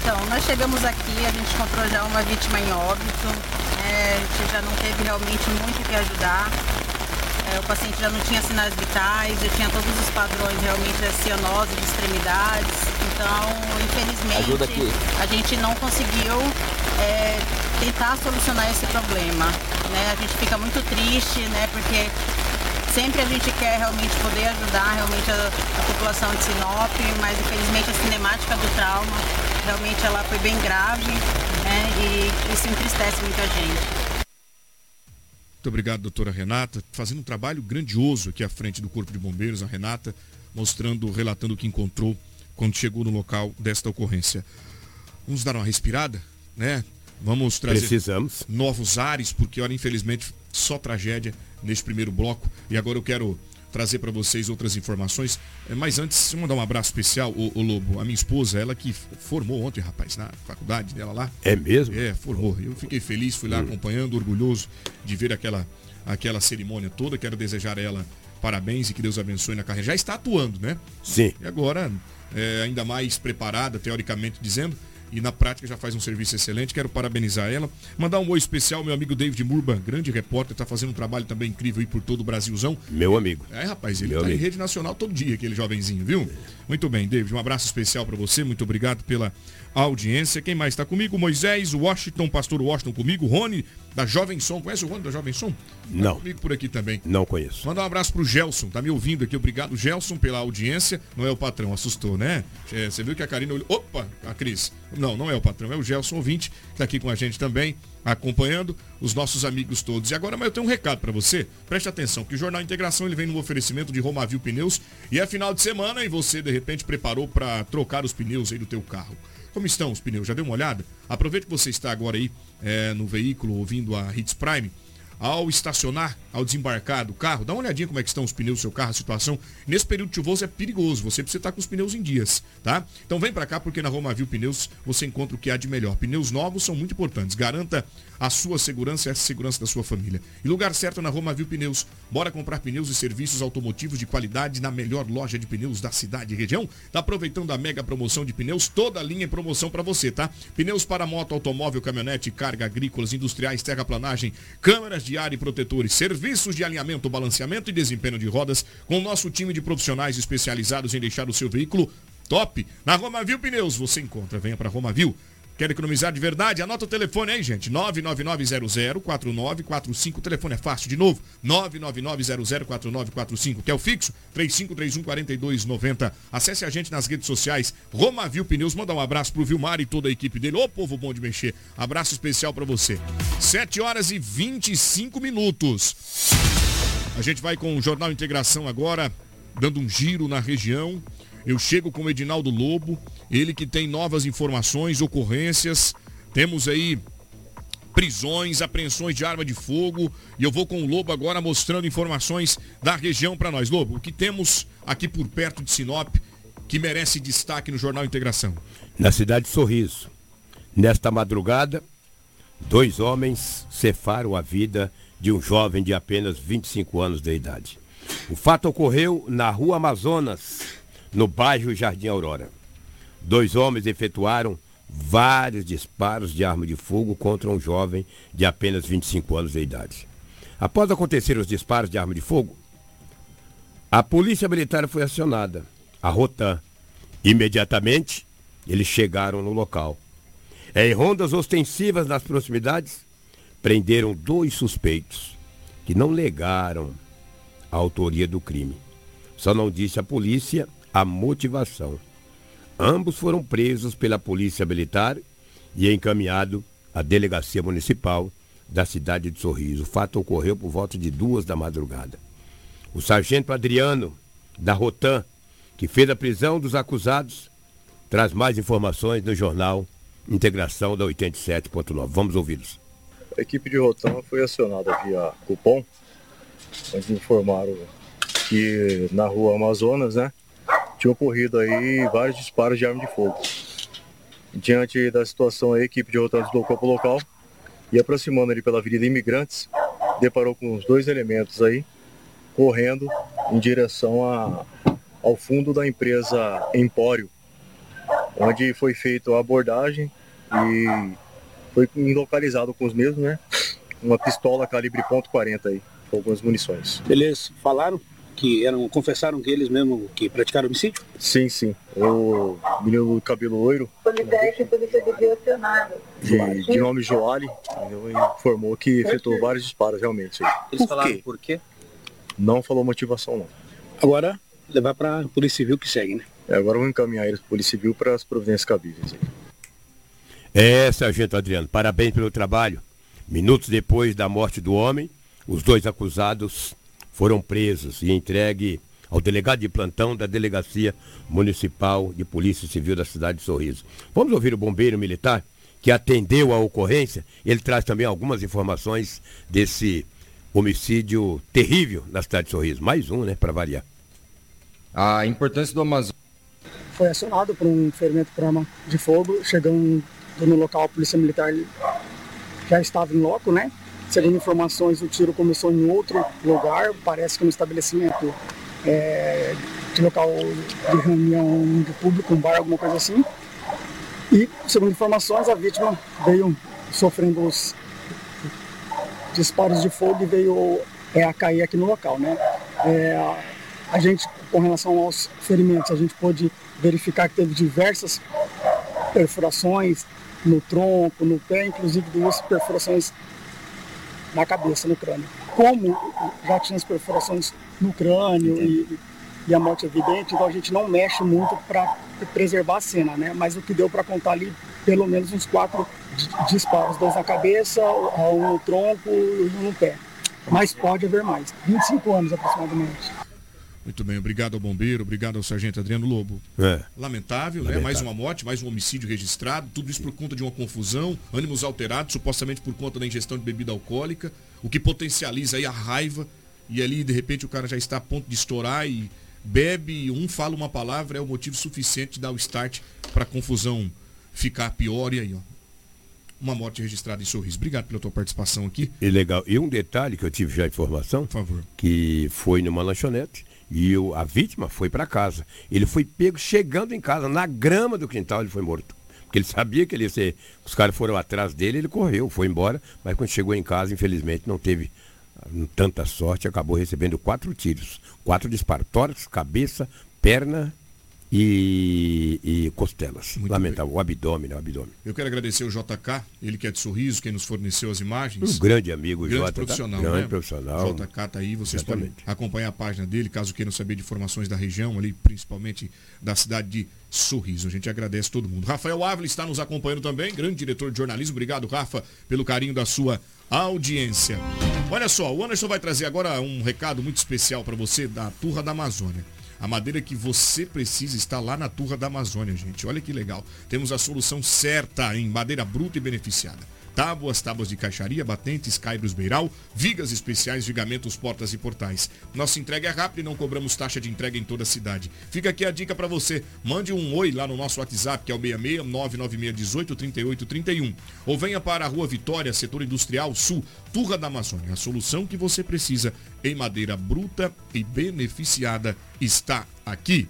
Então, nós chegamos aqui, a gente encontrou já uma vítima em óbito, né, a gente já não teve realmente muito o que ajudar. É, o paciente já não tinha sinais vitais, já tinha todos os padrões realmente da cianose, de extremidades. Então, infelizmente, a gente não conseguiu é, tentar solucionar esse problema. Né? A gente fica muito triste, né? Porque sempre a gente quer realmente poder ajudar realmente a, a população de Sinop, mas infelizmente a cinemática do trauma realmente ela foi bem grave né? e isso entristece muita gente. Muito obrigado, doutora Renata. Fazendo um trabalho grandioso aqui à frente do Corpo de Bombeiros, a Renata, mostrando, relatando o que encontrou quando chegou no local desta ocorrência. Vamos dar uma respirada, né? Vamos trazer Precisamos. novos ares, porque, olha, infelizmente, só tragédia neste primeiro bloco. E agora eu quero trazer para vocês outras informações. É, mas antes, mandar um abraço especial, o, o, Lobo, a minha esposa, ela que formou ontem, rapaz, na faculdade dela lá. É mesmo? É, formou. Eu fiquei feliz, fui lá hum. acompanhando, orgulhoso de ver aquela, aquela cerimônia toda. Quero desejar a ela parabéns e que Deus abençoe na carreira. Já está atuando, né? Sim. E agora, é, ainda mais preparada, teoricamente dizendo, e na prática já faz um serviço excelente. Quero parabenizar ela. Mandar um oi especial, meu amigo David Murban, grande repórter, está fazendo um trabalho também incrível aí por todo o Brasilzão. Meu amigo. É, rapaz, ele está em rede nacional todo dia, aquele jovenzinho, viu? Muito bem, David, um abraço especial para você, muito obrigado pela audiência. Quem mais está comigo? Moisés, Washington, pastor Washington comigo, Rony, da Jovem Som. Conhece o Rony da Jovem Som? Tá Não. Tá comigo por aqui também. Não conheço. Mandar um abraço pro Gelson, tá me ouvindo aqui. Obrigado, Gelson, pela audiência. Não é o patrão, assustou, né? É, você viu que a Karina olhou. Opa, a Cris. Não, não é o patrão, é o Gelson ouvinte, que tá aqui com a gente também, acompanhando os nossos amigos todos. E agora, mas eu tenho um recado para você. Preste atenção, que o Jornal Integração ele vem no oferecimento de Romavil Pneus e é final de semana e você de repente preparou para trocar os pneus aí do teu carro. Como estão os pneus? Já deu uma olhada? Aproveite que você está agora aí é, no veículo ouvindo a Hits Prime ao estacionar, ao desembarcar do carro, dá uma olhadinha como é que estão os pneus do seu carro, a situação. Nesse período chuvoso é perigoso, você precisa estar com os pneus em dias, tá? Então vem para cá porque na Romavil Pneus você encontra o que há de melhor. Pneus novos são muito importantes. Garanta a sua segurança e a segurança da sua família. E lugar certo na Romavil Pneus. Bora comprar pneus e serviços automotivos de qualidade na melhor loja de pneus da cidade e região. Tá aproveitando a mega promoção de pneus, toda a linha em promoção para você, tá? Pneus para moto, automóvel, caminhonete, carga, agrícolas, industriais, terraplanagem, câmeras de ar e protetores, serviços de alinhamento, balanceamento e desempenho de rodas com o nosso time de profissionais especializados em deixar o seu veículo top. Na Romavil Pneus você encontra. Venha para Romavil. Quer economizar de verdade? Anota o telefone aí, gente. 999004945. O telefone é fácil. De novo, 999004945. Quer o fixo? 35314290. Acesse a gente nas redes sociais. Romavil Pneus. Manda um abraço pro Vilmar e toda a equipe dele. Ô, povo bom de mexer. Abraço especial para você. 7 horas e 25 minutos. A gente vai com o Jornal Integração agora, dando um giro na região. Eu chego com o Edinaldo Lobo, ele que tem novas informações, ocorrências. Temos aí prisões, apreensões de arma de fogo. E eu vou com o Lobo agora mostrando informações da região para nós. Lobo, o que temos aqui por perto de Sinop que merece destaque no Jornal Integração? Na cidade de Sorriso, nesta madrugada, dois homens cefaram a vida de um jovem de apenas 25 anos de idade. O fato ocorreu na rua Amazonas, no bairro Jardim Aurora. Dois homens efetuaram vários disparos de arma de fogo contra um jovem de apenas 25 anos de idade. Após acontecer os disparos de arma de fogo, a polícia militar foi acionada, a Rotan. Imediatamente, eles chegaram no local. Em rondas ostensivas nas proximidades, prenderam dois suspeitos que não negaram a autoria do crime. Só não disse à polícia a motivação. Ambos foram presos pela Polícia Militar e encaminhados à Delegacia Municipal da cidade de Sorriso. O fato ocorreu por volta de duas da madrugada. O sargento Adriano, da Rotan, que fez a prisão dos acusados, traz mais informações no jornal Integração da 87.9. Vamos ouvi-los. A equipe de Rotan foi acionada via cupom, onde informaram que na rua Amazonas, né, tinha ocorrido aí vários disparos de arma de fogo. Diante da situação, a equipe de Rotan deslocou para o local e aproximando ali pela Avenida Imigrantes, deparou com os dois elementos aí, correndo em direção a, ao fundo da empresa Empório, onde foi feita a abordagem e foi localizado com os mesmos, né? Uma pistola calibre .40 aí, com algumas munições. Eles falaram que eram, confessaram que eles mesmo que praticaram homicídio? Sim, sim. O menino do cabelo loiro. Policiais que polícia. De, de nome Joali, informou que efetuou vários disparos realmente. Eles por falaram quê? por quê? Não falou motivação não. Agora levar para a Polícia Civil que segue, né? É, agora vamos encaminhar eles para a Polícia Civil para as providências cabíveis. É, Sargento Adriano, parabéns pelo trabalho. Minutos depois da morte do homem, os dois acusados foram presos e entregue ao delegado de plantão da Delegacia Municipal de Polícia Civil da cidade de Sorriso. Vamos ouvir o bombeiro militar que atendeu a ocorrência. Ele traz também algumas informações desse homicídio terrível na cidade de Sorriso. Mais um, né, para variar. A importância do Amazonas. Foi acionado por um ferimento por arma de fogo, chegando no local a polícia militar já estava em loco, né? Segundo informações, o tiro começou em outro lugar, parece que no estabelecimento é, de local de reunião de público, um bar, alguma coisa assim. E, segundo informações, a vítima veio sofrendo os disparos de fogo e veio é, a cair aqui no local, né? É, a gente, com relação aos ferimentos, a gente pôde verificar que teve diversas perfurações no tronco, no pé, inclusive duas perfurações na cabeça, no crânio. Como já tinha as perfurações no crânio e, e, a morte evidente, então a gente não mexe muito para preservar a cena, né? Mas o que deu para contar ali, pelo menos uns quatro disparos, dois na cabeça, um no tronco e um no pé. Mas pode haver mais. 25 anos aproximadamente. Muito bem, obrigado ao bombeiro, obrigado ao sargento Adriano Lobo. É. Lamentável, Lamentável, né? Mais uma morte, mais um homicídio registrado, tudo isso por conta de uma confusão, ânimos alterados, supostamente por conta da ingestão de bebida alcoólica, o que potencializa aí a raiva e ali de repente o cara já está a ponto de estourar e bebe, um fala uma palavra, é o motivo suficiente de dar o start para a confusão ficar pior e aí, ó. Uma morte registrada em Sorriso. Obrigado pela tua participação aqui. E legal. E um detalhe que eu tive já informação, que foi numa lanchonete e o, a vítima foi para casa. Ele foi pego chegando em casa, na grama do quintal, ele foi morto. Porque ele sabia que ele ia ser. Os caras foram atrás dele, ele correu, foi embora, mas quando chegou em casa, infelizmente, não teve ah, tanta sorte, acabou recebendo quatro tiros. Quatro disparos. Cabeça, perna e, e costelas. Muito Lamentável, bem. o abdômen, o abdômen. Eu quero agradecer o JK, ele que é de Sorriso, quem nos forneceu as imagens. Um grande amigo, grande JK. Tá? profissional, grande né? profissional. JK tá aí, vocês Exatamente. podem acompanhar a página dele, caso queiram saber de informações da região, ali, principalmente da cidade de Sorriso. A gente agradece todo mundo. Rafael Ávila está nos acompanhando também, grande diretor de jornalismo. Obrigado, Rafa, pelo carinho da sua audiência. Olha só, o Anderson vai trazer agora um recado muito especial para você da Turra da Amazônia. A madeira que você precisa está lá na Turra da Amazônia, gente. Olha que legal. Temos a solução certa em madeira bruta e beneficiada tábuas, tábuas de caixaria, batentes, caibros beiral, vigas especiais, vigamentos, portas e portais. Nossa entrega é rápida e não cobramos taxa de entrega em toda a cidade. Fica aqui a dica para você. Mande um oi lá no nosso WhatsApp, que é o 66 99618 3831. Ou venha para a Rua Vitória, setor industrial sul, Turra da Amazônia. A solução que você precisa em madeira bruta e beneficiada está aqui.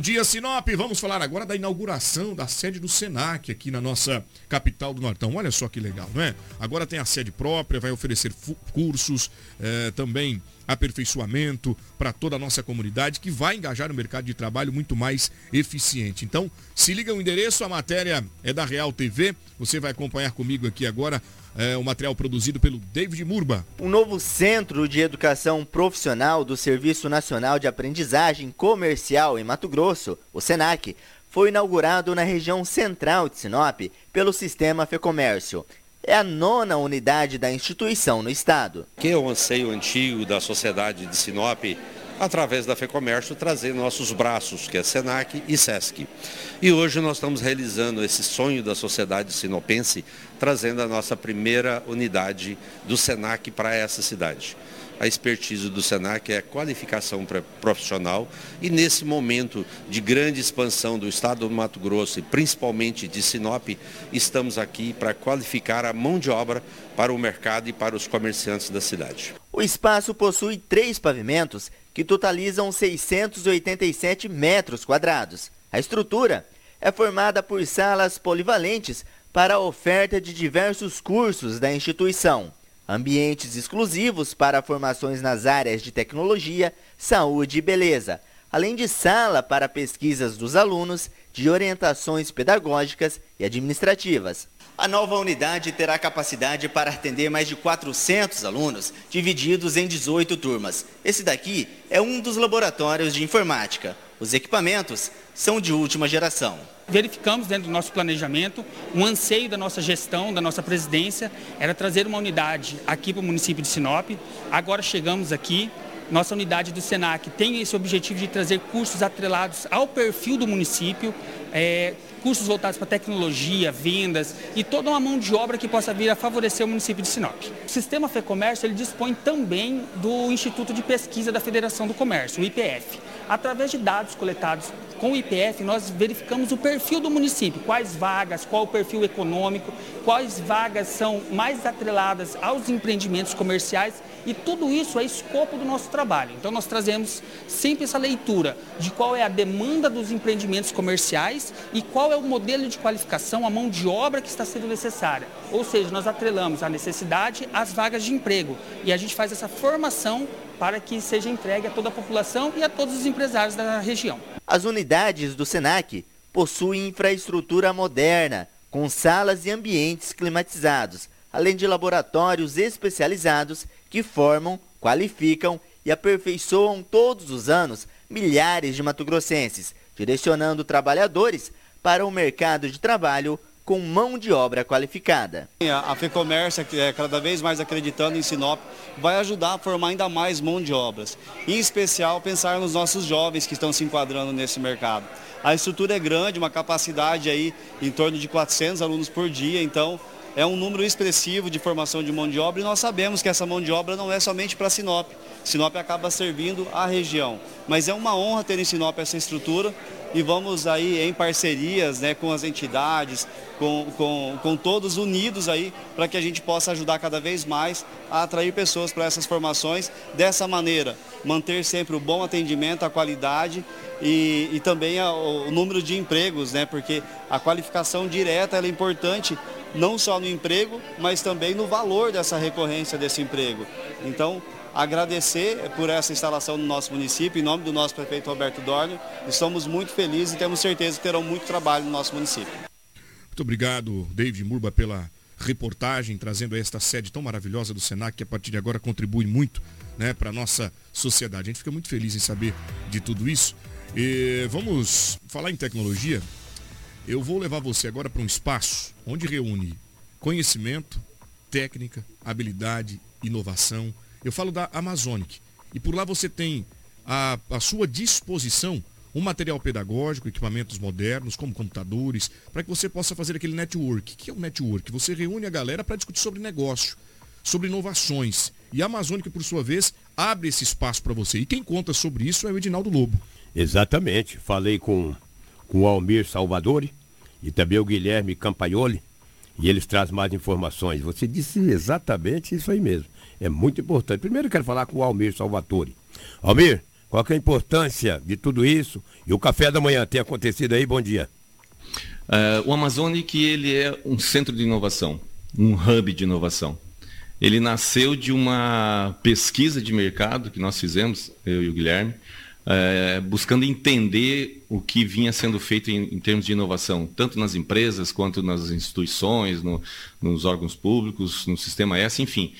Bom dia, Sinop. Vamos falar agora da inauguração da sede do Senac aqui na nossa capital do Nortão. Olha só que legal, não é? Agora tem a sede própria, vai oferecer cursos, eh, também aperfeiçoamento para toda a nossa comunidade que vai engajar o mercado de trabalho muito mais eficiente. Então, se liga o endereço, a matéria é da Real TV. Você vai acompanhar comigo aqui agora é, um material produzido pelo David Murba. Um novo centro de educação profissional do Serviço Nacional de Aprendizagem Comercial em Mato Grosso, o SENAC, foi inaugurado na região central de Sinop pelo Sistema Fecomércio. É a nona unidade da instituição no estado. Que é o anseio antigo da sociedade de Sinop através da FEComércio, trazer nossos braços, que é SENAC e SESC. E hoje nós estamos realizando esse sonho da sociedade sinopense, trazendo a nossa primeira unidade do SENAC para essa cidade. A expertise do SENAC é a qualificação profissional e nesse momento de grande expansão do estado do Mato Grosso e principalmente de Sinop, estamos aqui para qualificar a mão de obra para o mercado e para os comerciantes da cidade. O espaço possui três pavimentos que totalizam 687 metros quadrados. A estrutura é formada por salas polivalentes para a oferta de diversos cursos da instituição, ambientes exclusivos para formações nas áreas de tecnologia, saúde e beleza, além de sala para pesquisas dos alunos, de orientações pedagógicas e administrativas. A nova unidade terá capacidade para atender mais de 400 alunos, divididos em 18 turmas. Esse daqui é um dos laboratórios de informática. Os equipamentos são de última geração. Verificamos dentro do nosso planejamento, um anseio da nossa gestão, da nossa presidência, era trazer uma unidade aqui para o município de Sinop. Agora chegamos aqui, nossa unidade do SENAC tem esse objetivo de trazer cursos atrelados ao perfil do município, é, cursos voltados para tecnologia, vendas e toda uma mão de obra que possa vir a favorecer o município de Sinop. O sistema FEComércio ele dispõe também do Instituto de Pesquisa da Federação do Comércio, o IPF. Através de dados coletados com o IPF, nós verificamos o perfil do município, quais vagas, qual o perfil econômico, quais vagas são mais atreladas aos empreendimentos comerciais e tudo isso é escopo do nosso trabalho. Então nós trazemos sempre essa leitura de qual é a demanda dos empreendimentos comerciais e qual é o modelo de qualificação, a mão de obra que está sendo necessária. Ou seja, nós atrelamos a necessidade às vagas de emprego e a gente faz essa formação para que seja entregue a toda a população e a todos os empresários da região. As unidades do SENAC possuem infraestrutura moderna, com salas e ambientes climatizados, além de laboratórios especializados que formam, qualificam e aperfeiçoam todos os anos milhares de matogrossenses, direcionando trabalhadores para o mercado de trabalho com mão de obra qualificada. A FEComércio, que é cada vez mais acreditando em Sinop, vai ajudar a formar ainda mais mão de obras. Em especial, pensar nos nossos jovens que estão se enquadrando nesse mercado. A estrutura é grande, uma capacidade aí em torno de 400 alunos por dia, então é um número expressivo de formação de mão de obra e nós sabemos que essa mão de obra não é somente para Sinop. Sinop acaba servindo a região. Mas é uma honra ter em Sinop essa estrutura e vamos aí em parcerias né, com as entidades, com, com, com todos unidos aí, para que a gente possa ajudar cada vez mais a atrair pessoas para essas formações. Dessa maneira, manter sempre o bom atendimento, a qualidade e, e também a, o número de empregos, né, porque a qualificação direta é importante não só no emprego, mas também no valor dessa recorrência desse emprego. Então, agradecer por essa instalação no nosso município, em nome do nosso prefeito Roberto Dornio. Estamos muito felizes e temos certeza que terão muito trabalho no nosso município. Muito obrigado, David Murba, pela reportagem, trazendo esta sede tão maravilhosa do Senac, que a partir de agora contribui muito né, para a nossa sociedade. A gente fica muito feliz em saber de tudo isso. E vamos falar em tecnologia. Eu vou levar você agora para um espaço onde reúne conhecimento, técnica, habilidade, inovação, eu falo da Amazonic. E por lá você tem à, sua disposição um material pedagógico, equipamentos modernos, como computadores, para que você possa fazer aquele network. O que é o um network? Você reúne a galera para discutir sobre negócio, sobre inovações. E a Amazônica, por sua vez, abre esse espaço para você. E quem conta sobre isso é o Edinaldo Lobo. Exatamente. Falei com, com o Almir Salvadori e também o Guilherme Campaioli. E eles trazem mais informações. Você disse exatamente isso aí mesmo é muito importante. Primeiro eu quero falar com o Almir Salvatore. Almir, qual é a importância de tudo isso? E o café da manhã tem acontecido aí? Bom dia. Uh, o Amazonic ele é um centro de inovação, um hub de inovação. Ele nasceu de uma pesquisa de mercado que nós fizemos, eu e o Guilherme, é, buscando entender o que vinha sendo feito em, em, termos de inovação, tanto nas empresas quanto nas instituições, no, nos órgãos públicos, no sistema S, enfim,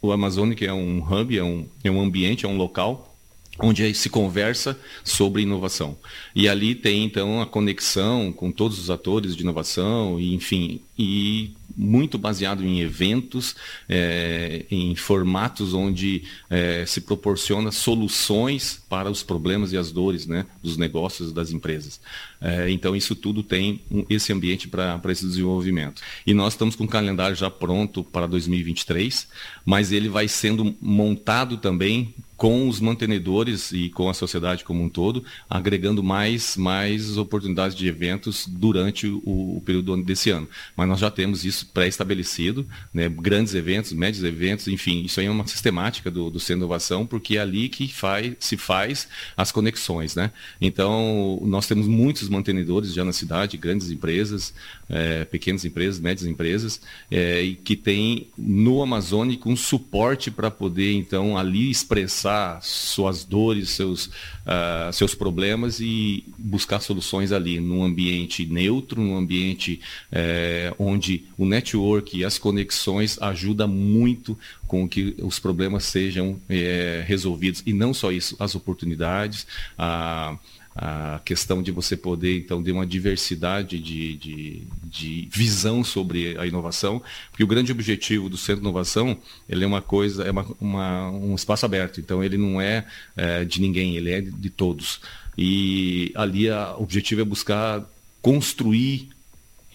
o Amazonic é um hub, é um, é um ambiente, é um local onde se conversa sobre inovação. E ali tem então a conexão com todos os atores de inovação, e, enfim, e muito baseado em eventos, é, em formatos onde é, se proporciona soluções para os problemas e as dores né, dos negócios das empresas. É, então, isso tudo tem um, esse ambiente para esse desenvolvimento. E nós estamos com o calendário já pronto para 2023, mas ele vai sendo montado também com os mantenedores e com a sociedade como um todo, agregando mais, mais oportunidades de eventos durante o, o período desse ano. Mas nós já temos isso pré-estabelecido, né? grandes eventos, médios eventos, enfim, isso aí é uma sistemática do, do Centro de Inovação, porque é ali que faz, se faz as conexões. Né? Então, nós temos muitos mantenedores já na cidade, grandes empresas, é, pequenas empresas, médias empresas, é, e que tem no Amazônico um suporte para poder, então, ali expressar suas dores, seus, uh, seus problemas e buscar soluções ali, num ambiente neutro, num ambiente é, onde o network e as conexões ajudam muito com que os problemas sejam é, resolvidos. E não só isso, as oportunidades, a a questão de você poder, então, ter uma diversidade de, de, de, visão sobre a inovação, porque o grande objetivo do Centro de Inovação, ele é uma coisa, é uma, uma, um espaço aberto, então ele não é, é, de ninguém, ele é de todos. E ali a, o objetivo é buscar construir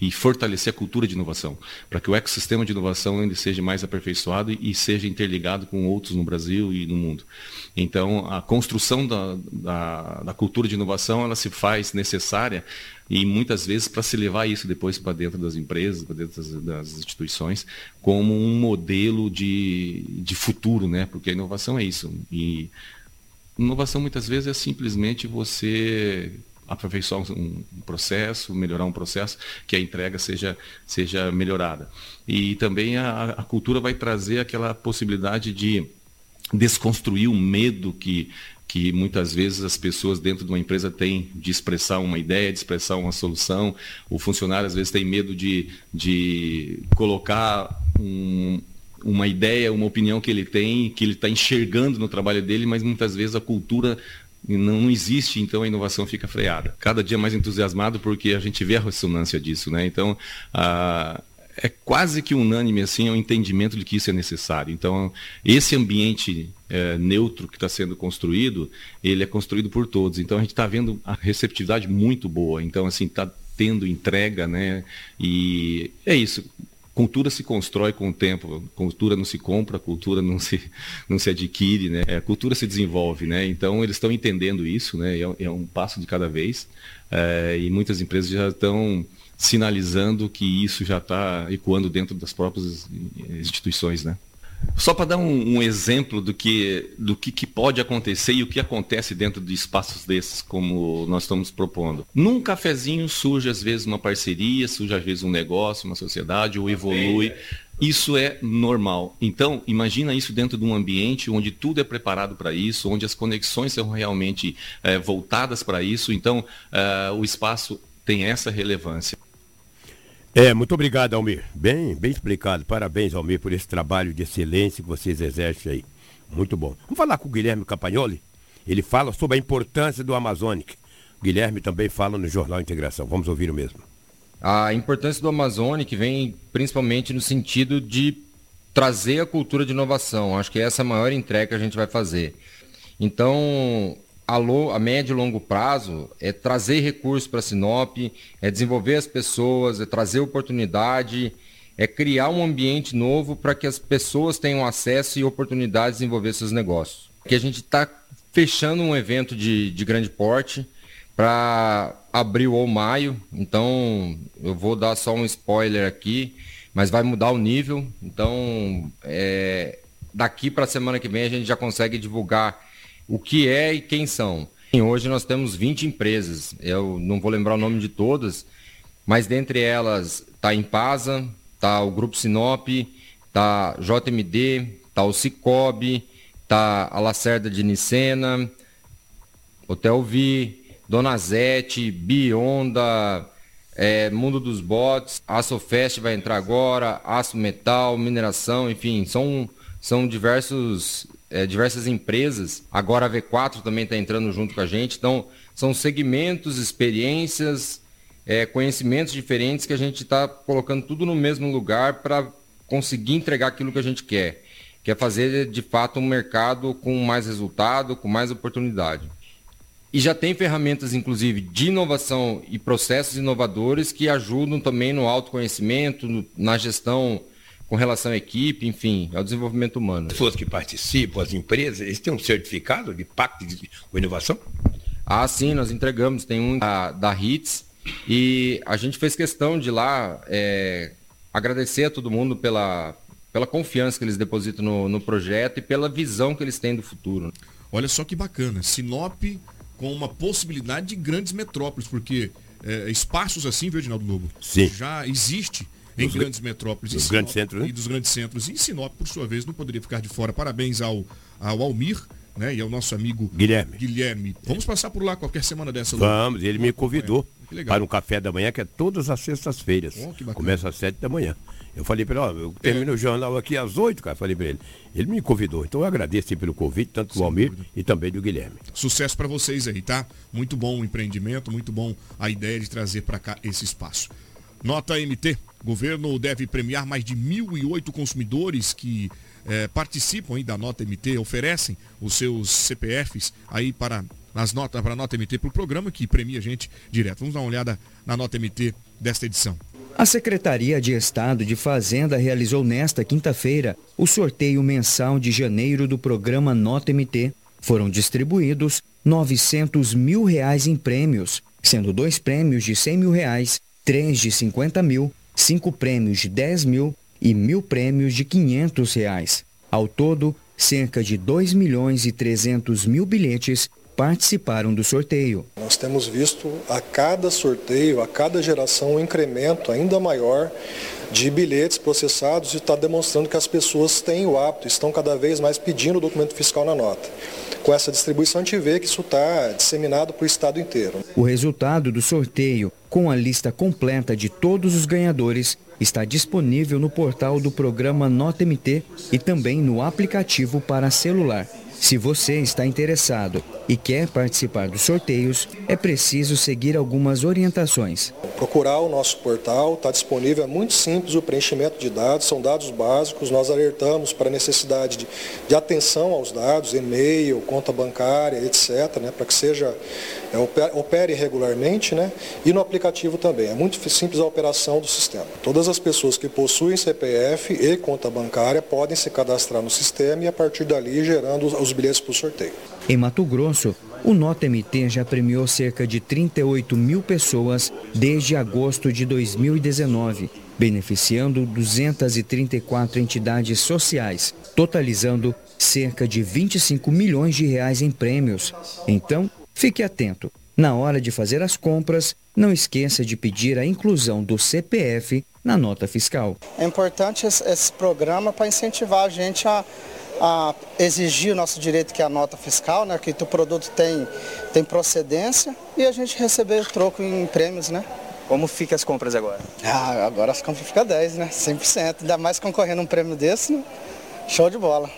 e fortalecer a cultura de inovação, para que o ecossistema de inovação ainda seja mais aperfeiçoado e seja interligado com outros no Brasil e no mundo. Então, a construção da, da, da cultura de inovação, ela se faz necessária e muitas vezes para se levar isso depois para dentro das empresas, para dentro das, das, instituições, como um modelo de, de futuro, né? porque a inovação é isso. E inovação muitas vezes é simplesmente você aperfeiçoar um, processo, melhorar um processo, que a entrega seja, seja melhorada. E também a, a cultura vai trazer aquela possibilidade de desconstruir o medo que, que muitas vezes as pessoas dentro de uma empresa têm de expressar uma ideia, de expressar uma solução. O funcionário às vezes tem medo de, de colocar um, uma ideia, uma opinião que ele tem, que ele está enxergando no trabalho dele, mas muitas vezes a cultura não, não, existe, então a inovação fica freada. Cada dia mais entusiasmado porque a gente vê a ressonância disso, né? Então, a, é quase que unânime assim o entendimento de que isso é necessário. Então, esse ambiente é, neutro que está sendo construído, ele é construído por todos. Então, a gente está vendo a receptividade muito boa. Então, assim, está tendo entrega, né? E é isso cultura se constrói com o tempo, cultura não se compra, cultura não se, não se adquire, né? A cultura se desenvolve, né? Então eles estão entendendo isso, né? É, é um passo de cada vez é, e muitas empresas já estão sinalizando que isso já está ecoando dentro das próprias instituições, né? Só para dar um, um, exemplo do, que, do que, que, pode acontecer e o que acontece dentro de espaços desses, como nós estamos propondo. Num cafezinho surge às vezes uma parceria, surge às vezes um negócio, uma sociedade, ou evolui. Isso é normal. Então, imagina isso dentro de um ambiente onde tudo é preparado para isso, onde as conexões são realmente é, voltadas para isso. Então, é, o espaço tem essa relevância. É, muito obrigado, Almir. Bem, bem explicado. Parabéns, Almir, por esse trabalho de excelência que vocês exercem aí. Muito bom. Vamos falar com o Guilherme Campagnoli? Ele fala sobre a importância do Amazônica. O Guilherme também fala no Jornal Integração. Vamos ouvir o mesmo. A importância do Amazônica vem principalmente no sentido de trazer a cultura de inovação. Acho que essa é a maior entrega que a gente vai fazer. Então, a, a médio e longo prazo é trazer recursos para Sinop, é desenvolver as pessoas, é trazer oportunidade, é criar um ambiente novo para que as pessoas tenham acesso e oportunidade de desenvolver seus negócios. Que a gente está fechando um evento de, de grande porte para abril ou maio, então eu vou dar só um spoiler aqui, mas vai mudar o nível. Então, é, daqui para a semana que vem a gente já consegue divulgar o que é e quem são. Hoje nós temos 20 empresas, eu não vou lembrar o nome de todas, mas dentre elas está a Impasa, está o Grupo Sinop, está JMD, está o Cicobi, está a Lacerda de Nicena, Hotel Vi, Donazete, Bionda, é, Mundo dos Bots, Açofest vai entrar agora, Aço Metal, Mineração, enfim, são, são diversos é, diversas empresas. Agora a V4 também está entrando junto com a gente. Então, são segmentos, experiências, é, conhecimentos diferentes que a gente está colocando tudo no mesmo lugar para conseguir entregar aquilo que a gente quer. Que é fazer, de fato, um mercado com mais resultado, com mais oportunidade. E já tem ferramentas, inclusive, de inovação e processos inovadores que ajudam também no autoconhecimento, na gestão com relação à equipe, enfim, ao desenvolvimento humano. As pessoas que participam, as empresas, eles têm um certificado de pacto de inovação? Ah, sim, nós entregamos. Tem um da, da HITS e a gente fez questão de lá é, agradecer a todo mundo pela, pela confiança que eles depositam no, no projeto e pela visão que eles têm do futuro. Olha só que bacana, Sinop com uma possibilidade de grandes metrópoles, porque é, espaços assim, viu, Edinaldo Lobo? Sim. Já existe em dos grandes metrópoles. Dos Sinop, grandes centros, né? E dos grandes centros. E Sinop, por sua vez, não poderia ficar de fora. Parabéns ao, ao Almir. Né, e ao nosso amigo Guilherme. Guilherme. Vamos passar por lá qualquer semana dessa. Vamos, ele me convidou. para um café da manhã, que é todas as sextas-feiras. Oh, Começa às sete da manhã. Eu falei para ele, ó, eu termino o jornal aqui às oito, cara. Falei para ele. Ele me convidou. Então eu agradeço pelo convite, tanto do Almir e também do Guilherme. Sucesso para vocês aí, tá? Muito bom o empreendimento, muito bom a ideia de trazer para cá esse espaço. Nota MT. Governo deve premiar mais de 1.008 consumidores que eh, participam da Nota MT, oferecem os seus CPFs aí para as notas para a Nota MT para o programa que premia a gente direto. Vamos dar uma olhada na Nota MT desta edição. A Secretaria de Estado de Fazenda realizou nesta quinta-feira o sorteio mensal de janeiro do programa Nota MT. Foram distribuídos 900 mil reais em prêmios, sendo dois prêmios de 100 mil reais, três de 50 mil, cinco prêmios de 10 mil e mil prêmios de 500 reais. Ao todo, cerca de 2 milhões e 300 mil bilhetes participaram do sorteio. Nós temos visto a cada sorteio, a cada geração, um incremento ainda maior de bilhetes processados e está demonstrando que as pessoas têm o hábito, estão cada vez mais pedindo o documento fiscal na nota. Com essa distribuição, a gente vê que isso está disseminado para o estado inteiro. O resultado do sorteio, com a lista completa de todos os ganhadores, está disponível no portal do programa Nota MT e também no aplicativo para celular. Se você está interessado e quer participar dos sorteios, é preciso seguir algumas orientações. Procurar o nosso portal, está disponível, é muito simples o preenchimento de dados, são dados básicos, nós alertamos para a necessidade de, de atenção aos dados, e-mail, conta bancária, etc., né, para que seja, é, opere, regularmente, né, e no aplicativo também. É muito simples a operação do sistema. Todas as pessoas que possuem CPF e conta bancária podem se cadastrar no sistema e a partir dali gerando os os bilhetes para o sorteio. Em Mato Grosso, o Nota MT já premiou cerca de 38 mil pessoas desde agosto de 2019, beneficiando 234 entidades sociais, totalizando cerca de 25 milhões de reais em prêmios. Então, fique atento. Na hora de fazer as compras, não esqueça de pedir a inclusão do CPF na nota fiscal. É importante esse, esse programa para incentivar a gente a a exigir o nosso direito que é a nota fiscal, né, que o produto tem, tem procedência e a gente receber o troco em prêmios, né? Como fica as compras agora? Ah, agora as compras ficam 10, né? 100%. Ainda mais concorrendo um prêmio desse, né? show de bola.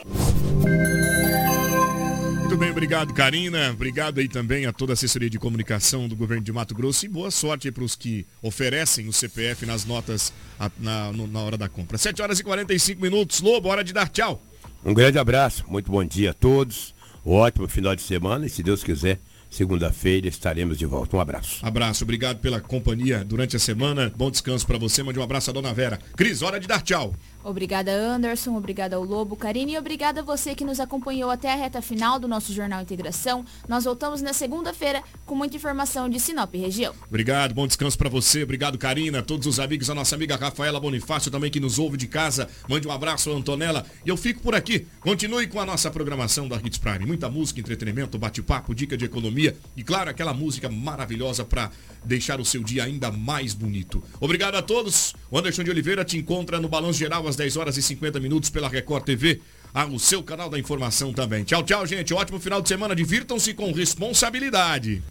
Muito bem, obrigado, Karina. Obrigado aí também a toda a assessoria de comunicação do governo de Mato Grosso e boa sorte para os que oferecem o CPF nas notas na, na hora da compra. 7 horas e 45 minutos. Lobo, hora de dar tchau. Um grande abraço, muito bom dia a todos. Um ótimo final de semana e, se Deus quiser, segunda-feira estaremos de volta. Um abraço. Abraço, obrigado pela companhia durante a semana. Bom descanso para você. Mande um abraço à dona Vera. Cris, hora de dar tchau. Obrigada, Anderson. Obrigada ao Lobo, Karine. E obrigada a você que nos acompanhou até a reta final do nosso Jornal Integração. Nós voltamos na segunda-feira com muita informação de Sinop região. Obrigado, bom descanso para você. Obrigado, Karina. Todos os amigos, a nossa amiga Rafaela Bonifácio também que nos ouve de casa. Mande um abraço, Antonella. E eu fico por aqui. Continue com a nossa programação da Hits Prime. Muita música, entretenimento, bate-papo, dica de economia e, claro, aquela música maravilhosa para deixar o seu dia ainda mais bonito. Obrigado a todos. O Anderson de Oliveira te encontra no Balanço Geral às 10 horas e 50 minutos pela Record TV, o seu canal da informação também. Tchau, tchau, gente. Ótimo final de semana. Divirtam-se com responsabilidade.